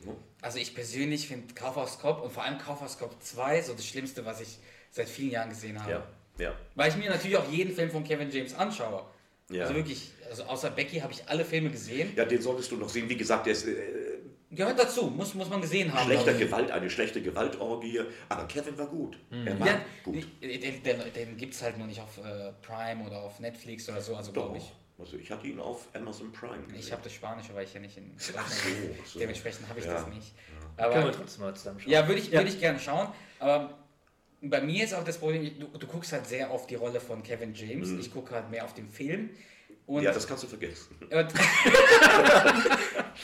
ne? Also ich persönlich finde Kaufhauskopf und vor allem Kaufhauskopf 2 so das Schlimmste, was ich seit vielen Jahren gesehen habe. Ja, ja. Weil ich mir natürlich auch jeden Film von Kevin James anschaue. Ja. Also wirklich, also außer Becky habe ich alle Filme gesehen. Ja, den solltest du noch sehen. Wie gesagt, der ist äh, Gehört dazu, muss, muss man gesehen haben. schlechter ich. Gewalt, eine schlechte Gewaltorgie. Aber Kevin war gut. Er war Ja, gut. den, den, den, gibt es halt nur nicht auf äh, Prime oder auf Netflix oder so, also glaube ich. Also ich hatte ihn auf Amazon Prime gesehen. Ich habe das Spanische, weil ich ja nicht in Ach so, so. Dementsprechend habe ich Ja. das nicht. Können wir Aber trotzdem mal zusammen schauen. ja, würde ich, würd ich gerne schauen. Aber bei mir ist auch das Problem, du, du guckst halt sehr auf die Rolle von Kevin James. Ich gucke halt mehr auf den Film. Und Mhm. ja, das kannst du vergessen.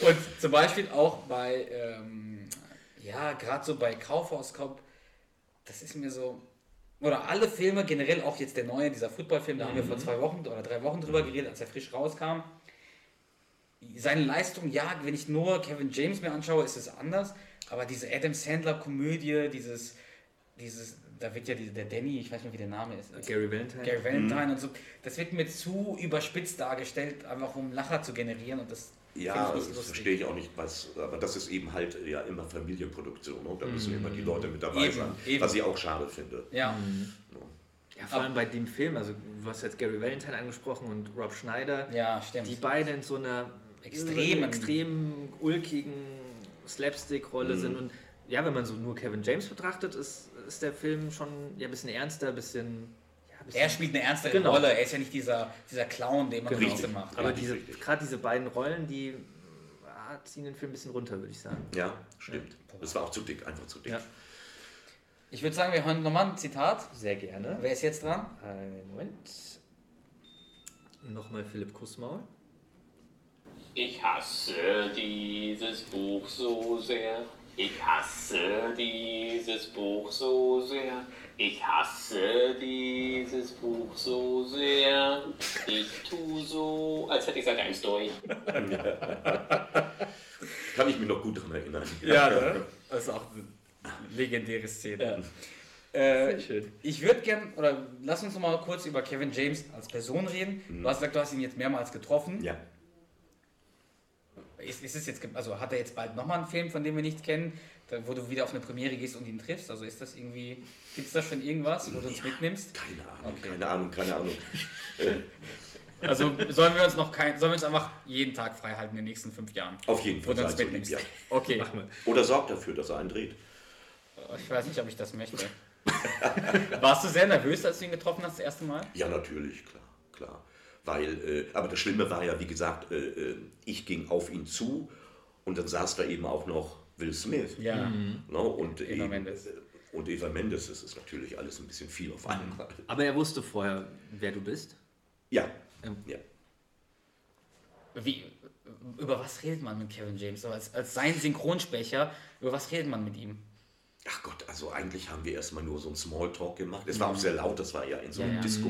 Und, zum Beispiel auch bei, ähm, ja, gerade so bei Kaufhauskopf, das ist mir so, oder alle Filme, generell auch jetzt der neue, dieser Footballfilm, da haben wir vor zwei Wochen oder drei Wochen drüber geredet, als er frisch rauskam. Seine Leistung, ja, wenn ich nur Kevin James mir anschaue, ist es anders, aber diese Adam Sandler-Komödie, dieses, dieses, da wird ja die, der Danny, ich weiß nicht, wie der Name ist, Gary Valentine. Gary Valentine und so, das wird mir zu überspitzt dargestellt, einfach um Lacher zu generieren und das Ja, finde ich das verstehe ich auch nicht, was, aber das ist eben halt ja immer Familienproduktion. Ne? Da müssen immer die Leute mit dabei Eben, sein, eben. was ich auch schade finde. Ja, Ja, vor allem bei dem Film, also du hast jetzt Gary Valentine angesprochen und Rob Schneider, ja, stimmt. die beide in so einer Extremen. extrem ulkigen Slapstick-Rolle Mhm. sind. Und ja, wenn man so nur Kevin James betrachtet, ist, ist der Film schon ja, ein bisschen ernster, ein bisschen. Ja, er spielt eine ernste Genau. Rolle, er ist ja nicht dieser, dieser Clown, den man Richtig. draußen macht. aber richtig, diese, gerade diese beiden Rollen, die ah, ziehen den Film ein bisschen runter, würde ich sagen. Ja, stimmt. Das war auch zu dick, einfach zu dick. Ja. Ich würde sagen, wir hören nochmal ein Zitat. Sehr gerne. Wer ist jetzt dran? Einen Moment. Nochmal Philipp Kussmaul. Ich hasse dieses Buch so sehr. Ich hasse dieses Buch so sehr. Ich hasse dieses Buch so sehr. Ich tu so, als hätte ich seit eins durch. Kann ich mich noch gut daran erinnern. Ja, ne? Das ist auch eine legendäre Szene. Äh, schön. ich würde gern, oder lass uns noch mal kurz über Kevin James als Person reden. Du hast gesagt, du hast ihn jetzt mehrmals getroffen. Ja. Ist, ist es jetzt, also hat er jetzt bald nochmal einen Film, von dem wir nichts kennen, da, wo du wieder auf eine Premiere gehst und ihn triffst? Also ist das irgendwie, gibt es da schon irgendwas, wo du uns mitnimmst? Keine Ahnung, Okay. keine Ahnung, keine Ahnung. Also sollen wir uns noch kein, sollen wir uns einfach jeden Tag frei halten in den nächsten fünf Jahren? Auf jeden Wo Fall. du uns sei so lieb, mitnimmst. ja. Okay. Oder sorgt dafür, dass er einen dreht. Ich weiß nicht, ob ich das möchte. Warst du sehr nervös, als du ihn getroffen hast das erste Mal? Ja, natürlich, klar, klar. Weil, äh, aber das Schlimme war ja, wie gesagt, äh, äh, ich ging auf ihn zu und dann saß da eben auch noch Will Smith. Ja. Ne? Und Eva eben, Mendes. äh, Und Eva Mendes, das ist natürlich alles ein bisschen viel auf einmal. Aber er wusste vorher, wer du bist. Ja, Ähm. ja. Wie, über was redet man mit Kevin James? Als, als sein Synchronsprecher, über was redet man mit ihm? Ach Gott, also eigentlich haben wir erstmal nur so einen Smalltalk gemacht. Es war auch sehr laut, das war ja in so einem Ja, ja. Disco.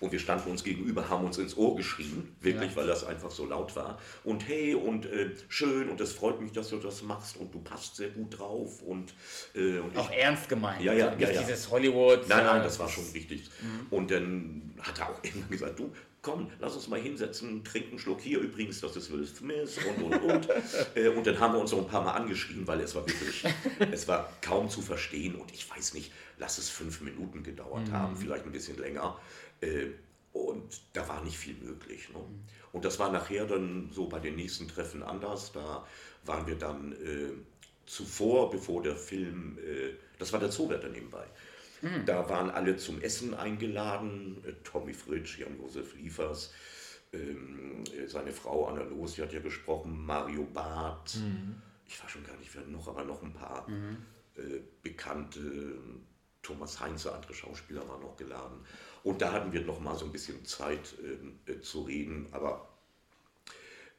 Und wir standen uns gegenüber, haben uns ins Ohr geschrien, wirklich, Ja. weil das einfach so laut war. Und hey, und äh, schön, und es freut mich, dass du das machst und du passt sehr gut drauf. Und, äh, und Auch ich, ernst gemeint. Ja, ja, also nicht ja, ja. dieses Hollywood. Nein, nein, das war schon richtig. Und dann hat er auch immer gesagt, du, komm, lass uns mal hinsetzen, trink einen Schluck hier. Übrigens, das ist Will Smith und, und, und. Äh, und dann haben wir uns so ein paar Mal angeschrien, weil es war wirklich, es war kaum zu verstehen. Und ich weiß nicht, lass es fünf Minuten gedauert haben, vielleicht ein bisschen länger. Äh, Und da war nicht viel möglich. Ne? Und das war nachher dann so bei den nächsten Treffen anders. Da waren wir dann äh, zuvor, bevor der Film, äh, das war der Zoowärter nebenbei. Da waren alle zum Essen eingeladen. Äh, Tommy Fritsch, Jan-Josef Liefers, ähm, äh, seine Frau Anna Los, die hat ja gesprochen, Mario Barth. Ich weiß schon gar nicht, wer noch, aber noch ein paar äh, bekannte. Thomas Heinze, andere Schauspieler waren noch geladen. Und da hatten wir noch mal so ein bisschen Zeit ähm, äh, zu reden. Aber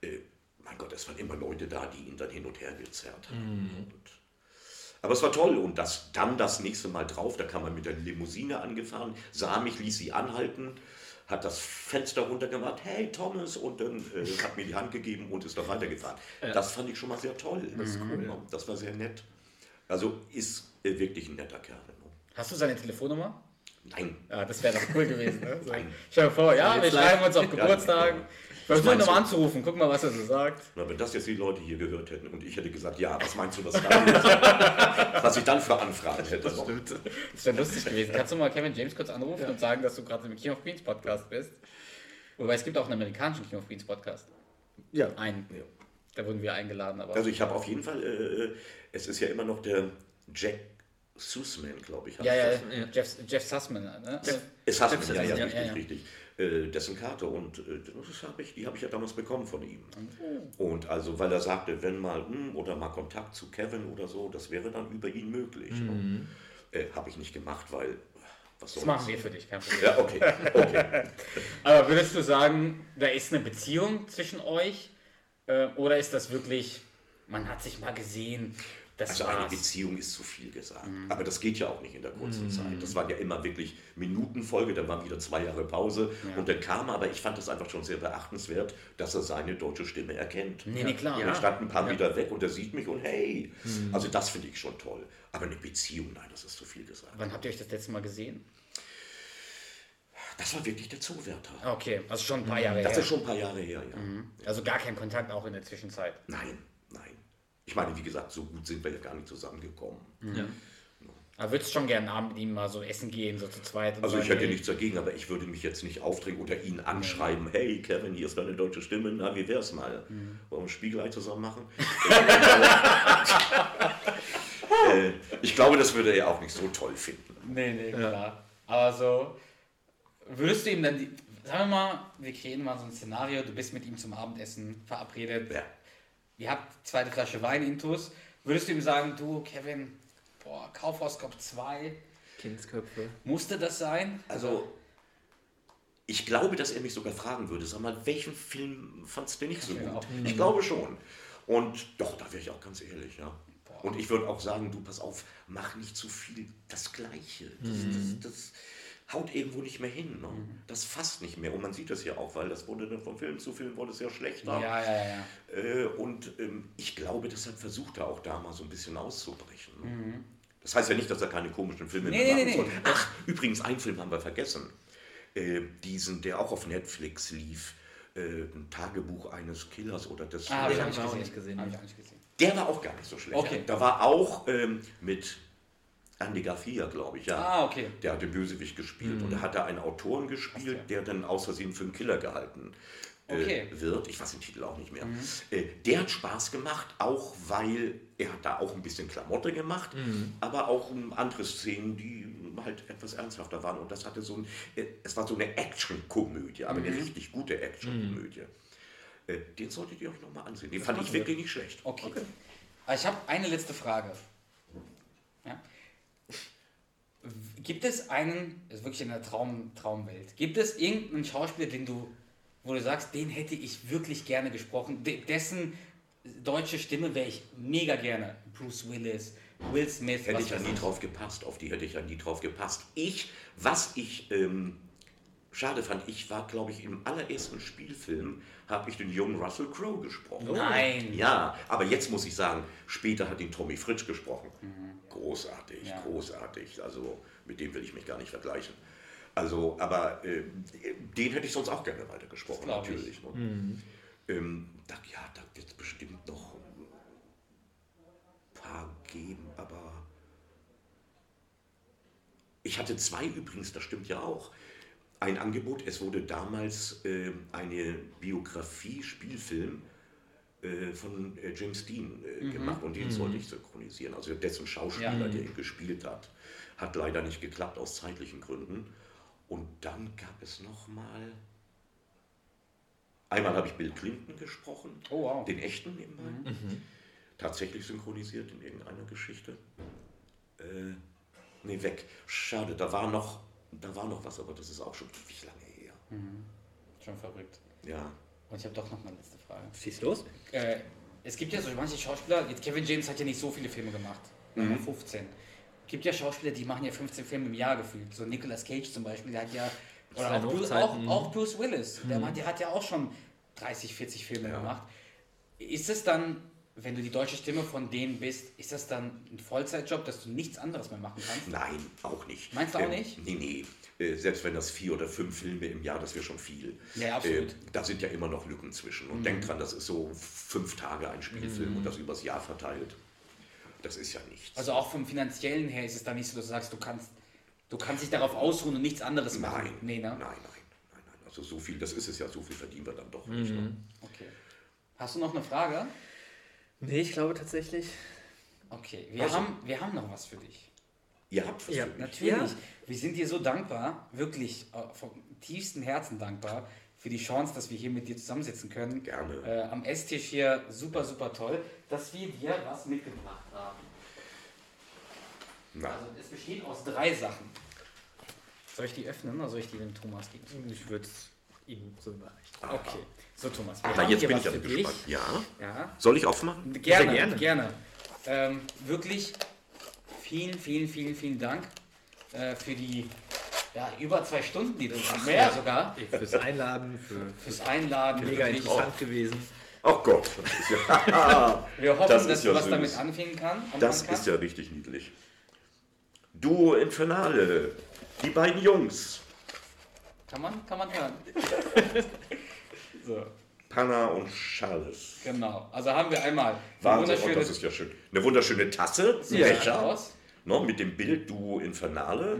äh, mein Gott, es waren immer Leute da, die ihn dann hin und her gezerrt haben. Und, Aber es war toll und das, dann das nächste Mal drauf, da kam er mit der Limousine angefahren, sah mich, ließ sie anhalten, hat das Fenster runtergemacht, hey Thomas, und dann äh, hat mir die Hand gegeben und ist dann weitergefahren. Das fand ich schon mal sehr toll. Das, ist cool, ja. das war sehr nett. Also ist äh, wirklich ein netter Kerl. Ne? Hast du seine Telefonnummer? Nein. Ja, das wäre doch cool gewesen. Ne? So. Nein. Stell dir vor, ja, wir schreiben uns auf Geburtstagen. Meinst nochmal anzurufen, guck mal, was er so sagt. Na, wenn das jetzt die Leute hier gehört hätten und ich hätte gesagt, ja, was meinst du, was, da ist? was ich dann für Anfragen hätte. Das wäre lustig gewesen. Kannst du mal Kevin James kurz anrufen und sagen, dass du gerade im King of Queens Podcast bist? Wobei es gibt auch einen amerikanischen King of Queens Podcast. Ja. Einen. Ja. Da wurden wir eingeladen, aber. Also ich habe auf jeden Fall, äh, es ist ja immer noch der Jack Sussman, glaube ich. ja, ja, Ja. Jeff, Jeff Sussman. Ne? das. Jeff ja, ja, Sussman, richtig, ja, ja. richtig. Äh, dessen Karte und äh, das hab ich, die habe ich ja damals bekommen von ihm. Und also, weil er sagte, wenn mal hm, oder mal Kontakt zu Kevin oder so, das wäre dann über ihn möglich. Ne? Äh, habe ich nicht gemacht, weil was soll Das machen wir für dich, kein Problem. Ja, okay, okay. Aber würdest du sagen, da ist eine Beziehung zwischen euch? Äh, oder ist das wirklich, man hat sich mal gesehen, das Also eine war's? Beziehung ist zu viel gesagt. Aber das geht ja auch nicht in der kurzen Zeit. Das waren ja immer wirklich Minutenfolge, dann waren wieder zwei Jahre Pause und dann kam, aber ich fand das einfach schon sehr beachtenswert, dass er seine deutsche Stimme erkennt. Nee, nee, klar. Er stand ein paar Meter weg und er sieht mich und hey. Also das finde ich schon toll. Aber eine Beziehung, nein, das ist zu viel gesagt. Wann habt ihr euch das letzte Mal gesehen? Das war wirklich der Zoowärter. Okay, also schon ein paar Jahre Das her. ist schon ein paar Jahre her, ja. Also gar kein Kontakt auch in der Zwischenzeit. Nein. Ich meine, wie gesagt, so gut sind wir ja gar nicht zusammengekommen. Ja. Aber würdest schon gerne Abend mit ihm mal so essen gehen, so zu zweit? und Also ich hätte hey, nichts dagegen, aber ich würde mich jetzt nicht aufdrängen oder ihn anschreiben, hey Kevin, hier ist deine deutsche Stimme, na wie wär's mal? Wollen wir Spiegelei zusammen machen? äh, ich glaube, das würde er auch nicht so toll finden. Nee, nee, klar. Aber so, würdest du ihm dann, die, sagen wir mal, wir kreieren mal so ein Szenario, du bist mit ihm zum Abendessen verabredet, Ja. Ihr habt zweite Flasche Wein intus, würdest du ihm sagen, du Kevin, boah, Kaufhaus Kopf 2, Kindsköpfe. musste das sein? Also, ich glaube, dass er mich sogar fragen würde, sag mal, welchen Film fandst du nicht so gut? Ich glaube schon. Und doch, da wäre ich auch ganz ehrlich, ja. Und ich würde auch sagen, du pass auf, mach nicht zu viel das Gleiche. Das, das, das haut irgendwo nicht mehr hin. Ne? Das fasst nicht mehr. Und man sieht das ja auch, weil das wurde dann von Film zu Film wurde es ja schlechter. Ja, ja, ja. Äh, und ähm, ich glaube, deshalb versucht er auch da mal so ein bisschen auszubrechen. Ne? Das heißt ja nicht, dass er keine komischen Filme Nee, mehr nee, machen soll. Ach, übrigens, einen Film haben wir vergessen. Äh, diesen, der auch auf Netflix lief. Äh, ein Tagebuch eines Killers oder des. Ah, hab ich Hab ich auch nicht gesehen. Der war auch gar nicht so schlecht. Okay. Da war auch ähm, mit Andy Garcia, glaube ich, ja. Ah, okay. Der hat den Bösewicht gespielt und da hat er einen Autoren gespielt, der dann aus Versehen für einen Killer gehalten äh, Okay. Mhm. wird. Ich weiß den Titel auch nicht mehr. Äh, der hat Spaß gemacht, auch weil er hat da auch ein bisschen Klamotte gemacht, Mhm. aber auch ähm, andere Szenen, die halt etwas ernsthafter waren. Und das hatte so ein, äh, es war so eine Action-Komödie, aber Mhm. eine richtig gute Action-Komödie. Äh, den solltet ihr euch nochmal ansehen. Den fand ich wirklich nicht schlecht. Okay. Aber Ich habe eine letzte Frage. Ja? Gibt es einen, das ist wirklich in der Traum, Traumwelt, gibt es irgendeinen Schauspieler, den du, wo du sagst, den hätte ich wirklich gerne gesprochen, de dessen deutsche Stimme wäre ich mega gerne. Bruce Willis, Will Smith, Hätte ich ja nie drauf gepasst, auf die hätte ich ja nie drauf gepasst. Ich, was ich ähm, schade fand, ich war, glaube ich, im allerersten Spielfilm, habe ich den jungen Russell Crowe gesprochen. Nein. Ja, aber jetzt muss ich sagen, später hat ihn Tommy Fritsch gesprochen. Großartig, Mhm. Ja. großartig. Also mit dem will ich mich gar nicht vergleichen. Also, aber äh, den hätte ich sonst auch gerne weiter gesprochen, Das glaub ich. natürlich. Ne? Ähm, da, ja, da wird es bestimmt noch ein paar geben, aber ich hatte zwei übrigens, das stimmt ja auch. Ein Angebot, es wurde damals äh, eine Biografie, Spielfilm äh, von äh, James Dean äh, gemacht und den sollte ich synchronisieren. Also dessen Schauspieler, Ja. der ihn gespielt hat, hat leider nicht geklappt aus zeitlichen Gründen. Und dann gab es noch mal. Einmal habe ich Bill Clinton gesprochen, Oh, wow. den echten nebenbei. Tatsächlich synchronisiert in irgendeiner Geschichte. Äh, nee, weg. Schade, da war noch, da war noch was, aber das ist auch schon ewig lange her. Schon verrückt. Ja. Und ich habe doch noch eine letzte Frage. Schieß los. Äh, es gibt ja so manche Schauspieler, jetzt Kevin James hat ja nicht so viele Filme gemacht. wir 15. Gibt ja Schauspieler, die machen ja 15 Filme im Jahr gefühlt. So Nicolas Cage zum Beispiel, der hat ja. Oder auch Bruce, auch, auch Bruce Willis, der, Mann, der hat ja auch schon 30, 40 Filme gemacht. Ist es dann, wenn du die deutsche Stimme von denen bist, ist das dann ein Vollzeitjob, dass du nichts anderes mehr machen kannst? Nein, auch nicht. Meinst du auch nicht? Nee, nee. Äh, Selbst wenn das vier oder fünf Filme im Jahr, das wäre schon viel. Ja, absolut. Äh, Da sind ja immer noch Lücken zwischen. Und denk dran, das ist so fünf Tage ein Spielfilm und das übers Jahr verteilt. Das ist ja nichts. Also auch vom finanziellen her ist es dann nicht so, dass du sagst, du kannst, du kannst dich darauf ausruhen und nichts anderes machen. nein, Nee, ne? nein, nein, nein, nein. Also so viel, das ist es ja, so viel verdienen wir dann doch nicht. Ne? Okay. Hast du noch eine Frage? Nee, ich glaube tatsächlich. Okay, wir, Also- haben, wir haben noch was für dich. Ihr habt was Ja, für mich. Natürlich. Ja. Wir sind dir so dankbar, wirklich äh, vom tiefsten Herzen dankbar für die Chance, dass wir hier mit dir zusammensitzen können. Gerne. Äh, am Esstisch hier super, super toll, dass wir dir was mitgebracht haben. Na, Also es besteht aus drei Sachen. Soll ich die öffnen oder soll ich die dem Thomas geben? Ich würde es ihm so überreichen. Okay. So Thomas, wir na haben jetzt hier bin was ich aber für gespannt. dich. Ja? Ja, Soll ich aufmachen? Gerne, Sehr gerne. gerne. Ähm, wirklich vielen, vielen, vielen, vielen Dank äh, für die ja, über zwei Stunden, die du hast. Mehr sogar. Fürs Einladen, für Fürs Einladen. mega wirklich. interessant gewesen. Ach Gott, ja, Wir hoffen, Das dass du ja was süß. damit anfangen kann. anfangen das kannst. ist ja richtig niedlich. Duo Infernale, die beiden Jungs, Kann man, kann man hören. so, Panna und Charles. genau. Also haben wir einmal eine Wahnsinn, wunderschöne das ist ja schön. Eine wunderschöne Tasse, ein Ja, Becher, aus. ne, mit dem Bild Duo Infernale,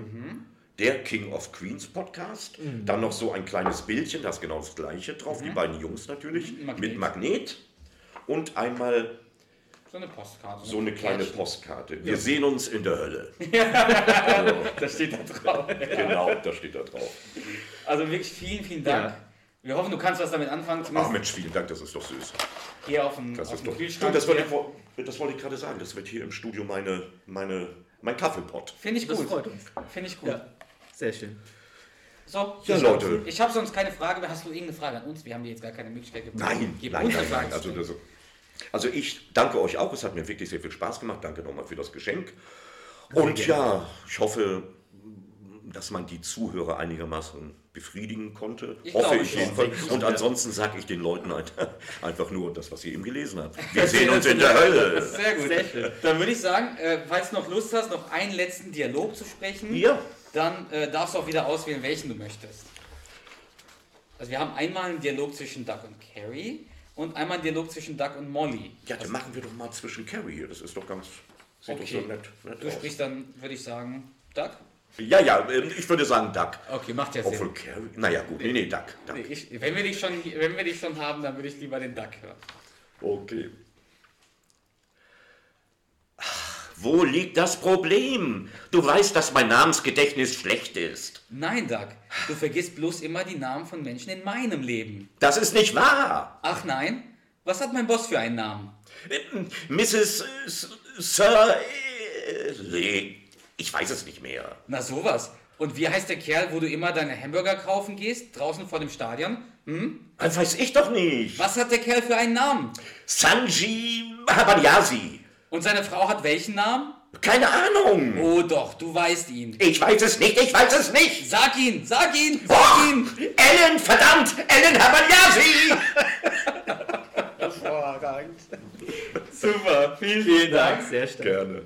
der King of Queens Podcast. Dann noch so ein kleines Bildchen, da ist genau das gleiche drauf, die beiden Jungs natürlich, Magnet. mit Magnet. Und einmal so eine Postkarte. so eine kleine Kärtchen. Postkarte. Wir sehen uns in der Hölle. Das steht da drauf. genau, da steht da drauf. Also wirklich vielen, vielen Dank. Ja. Wir hoffen, du kannst was damit anfangen. Ach Zumindest Mensch, vielen Dank, das ist doch süß. hier auf dem, Das auf ist dem doch. Kühlschrank. Du, das, wollte ich, das wollte ich gerade sagen. Das wird hier im Studio meine, meine, mein Kaffeepott. Finde ich Das gut. freut uns. Finde ich gut. Ja, sehr schön. So, Ja, ich Leute. Hab, ich habe sonst keine Frage mehr. Hast du irgendeine Frage an uns? Wir haben dir jetzt gar keine Möglichkeit gegeben. Nein, Gib nein, nein, nein. Frage Also, das, also ich danke euch auch. Es hat mir wirklich sehr viel Spaß gemacht. Danke nochmal für das Geschenk. Und ja, ich hoffe, dass man die Zuhörer einigermaßen befriedigen konnte. Ich hoffe ich jedenfalls. Und ansonsten sage ich den Leuten ein- einfach nur das, was ihr eben gelesen habt. Wir sehen uns in der Hölle. Sehr gut. Sehr schön. Dann würde ich sagen, äh, falls du noch Lust hast, noch einen letzten Dialog zu sprechen, Ja. dann äh, darfst du auch wieder auswählen, welchen du möchtest. Also wir haben einmal einen Dialog zwischen Duck und Carrie und einmal einen Dialog zwischen Duck und Molly. Ja, dann machen wir doch mal zwischen Carrie hier. Das ist doch ganz. Sieht Okay. doch so nett, nett Du aus. sprichst dann, würde ich sagen, Duck? Ja, ja, ähm, ich würde sagen Duck. Okay, macht ja Obwohl Sinn. Carrie. Naja, gut. Nee, nee, Duck. Duck. Nee, ich, wenn, wir dich schon, wenn wir dich schon haben, dann würde ich lieber den Duck hören. Okay. Ach, Wo liegt das Problem? Du weißt, dass mein Namensgedächtnis schlecht ist. Nein, Duck, du vergisst bloß immer die Namen von Menschen in meinem Leben. Das ist nicht wahr. Ach nein? Was hat mein Boss für einen Namen? Mrs. S- Sir. äh, Ich weiß es nicht mehr. Na sowas. Und wie heißt der Kerl, wo du immer deine Hamburger kaufen gehst, draußen vor dem Stadion? Das weiß ich doch nicht. Was hat der Kerl für einen Namen? Sanji Habanyasi. Und seine Frau hat welchen Namen? Keine Ahnung. Oh doch, du weißt ihn. Ich weiß es nicht, ich weiß es nicht. Sag ihn, sag ihn, sag Oh, ihn! Ellen, verdammt, Ellen Habanyasi. Hervorragend. Super, vielen, vielen Dank. Sehr stark. Gerne.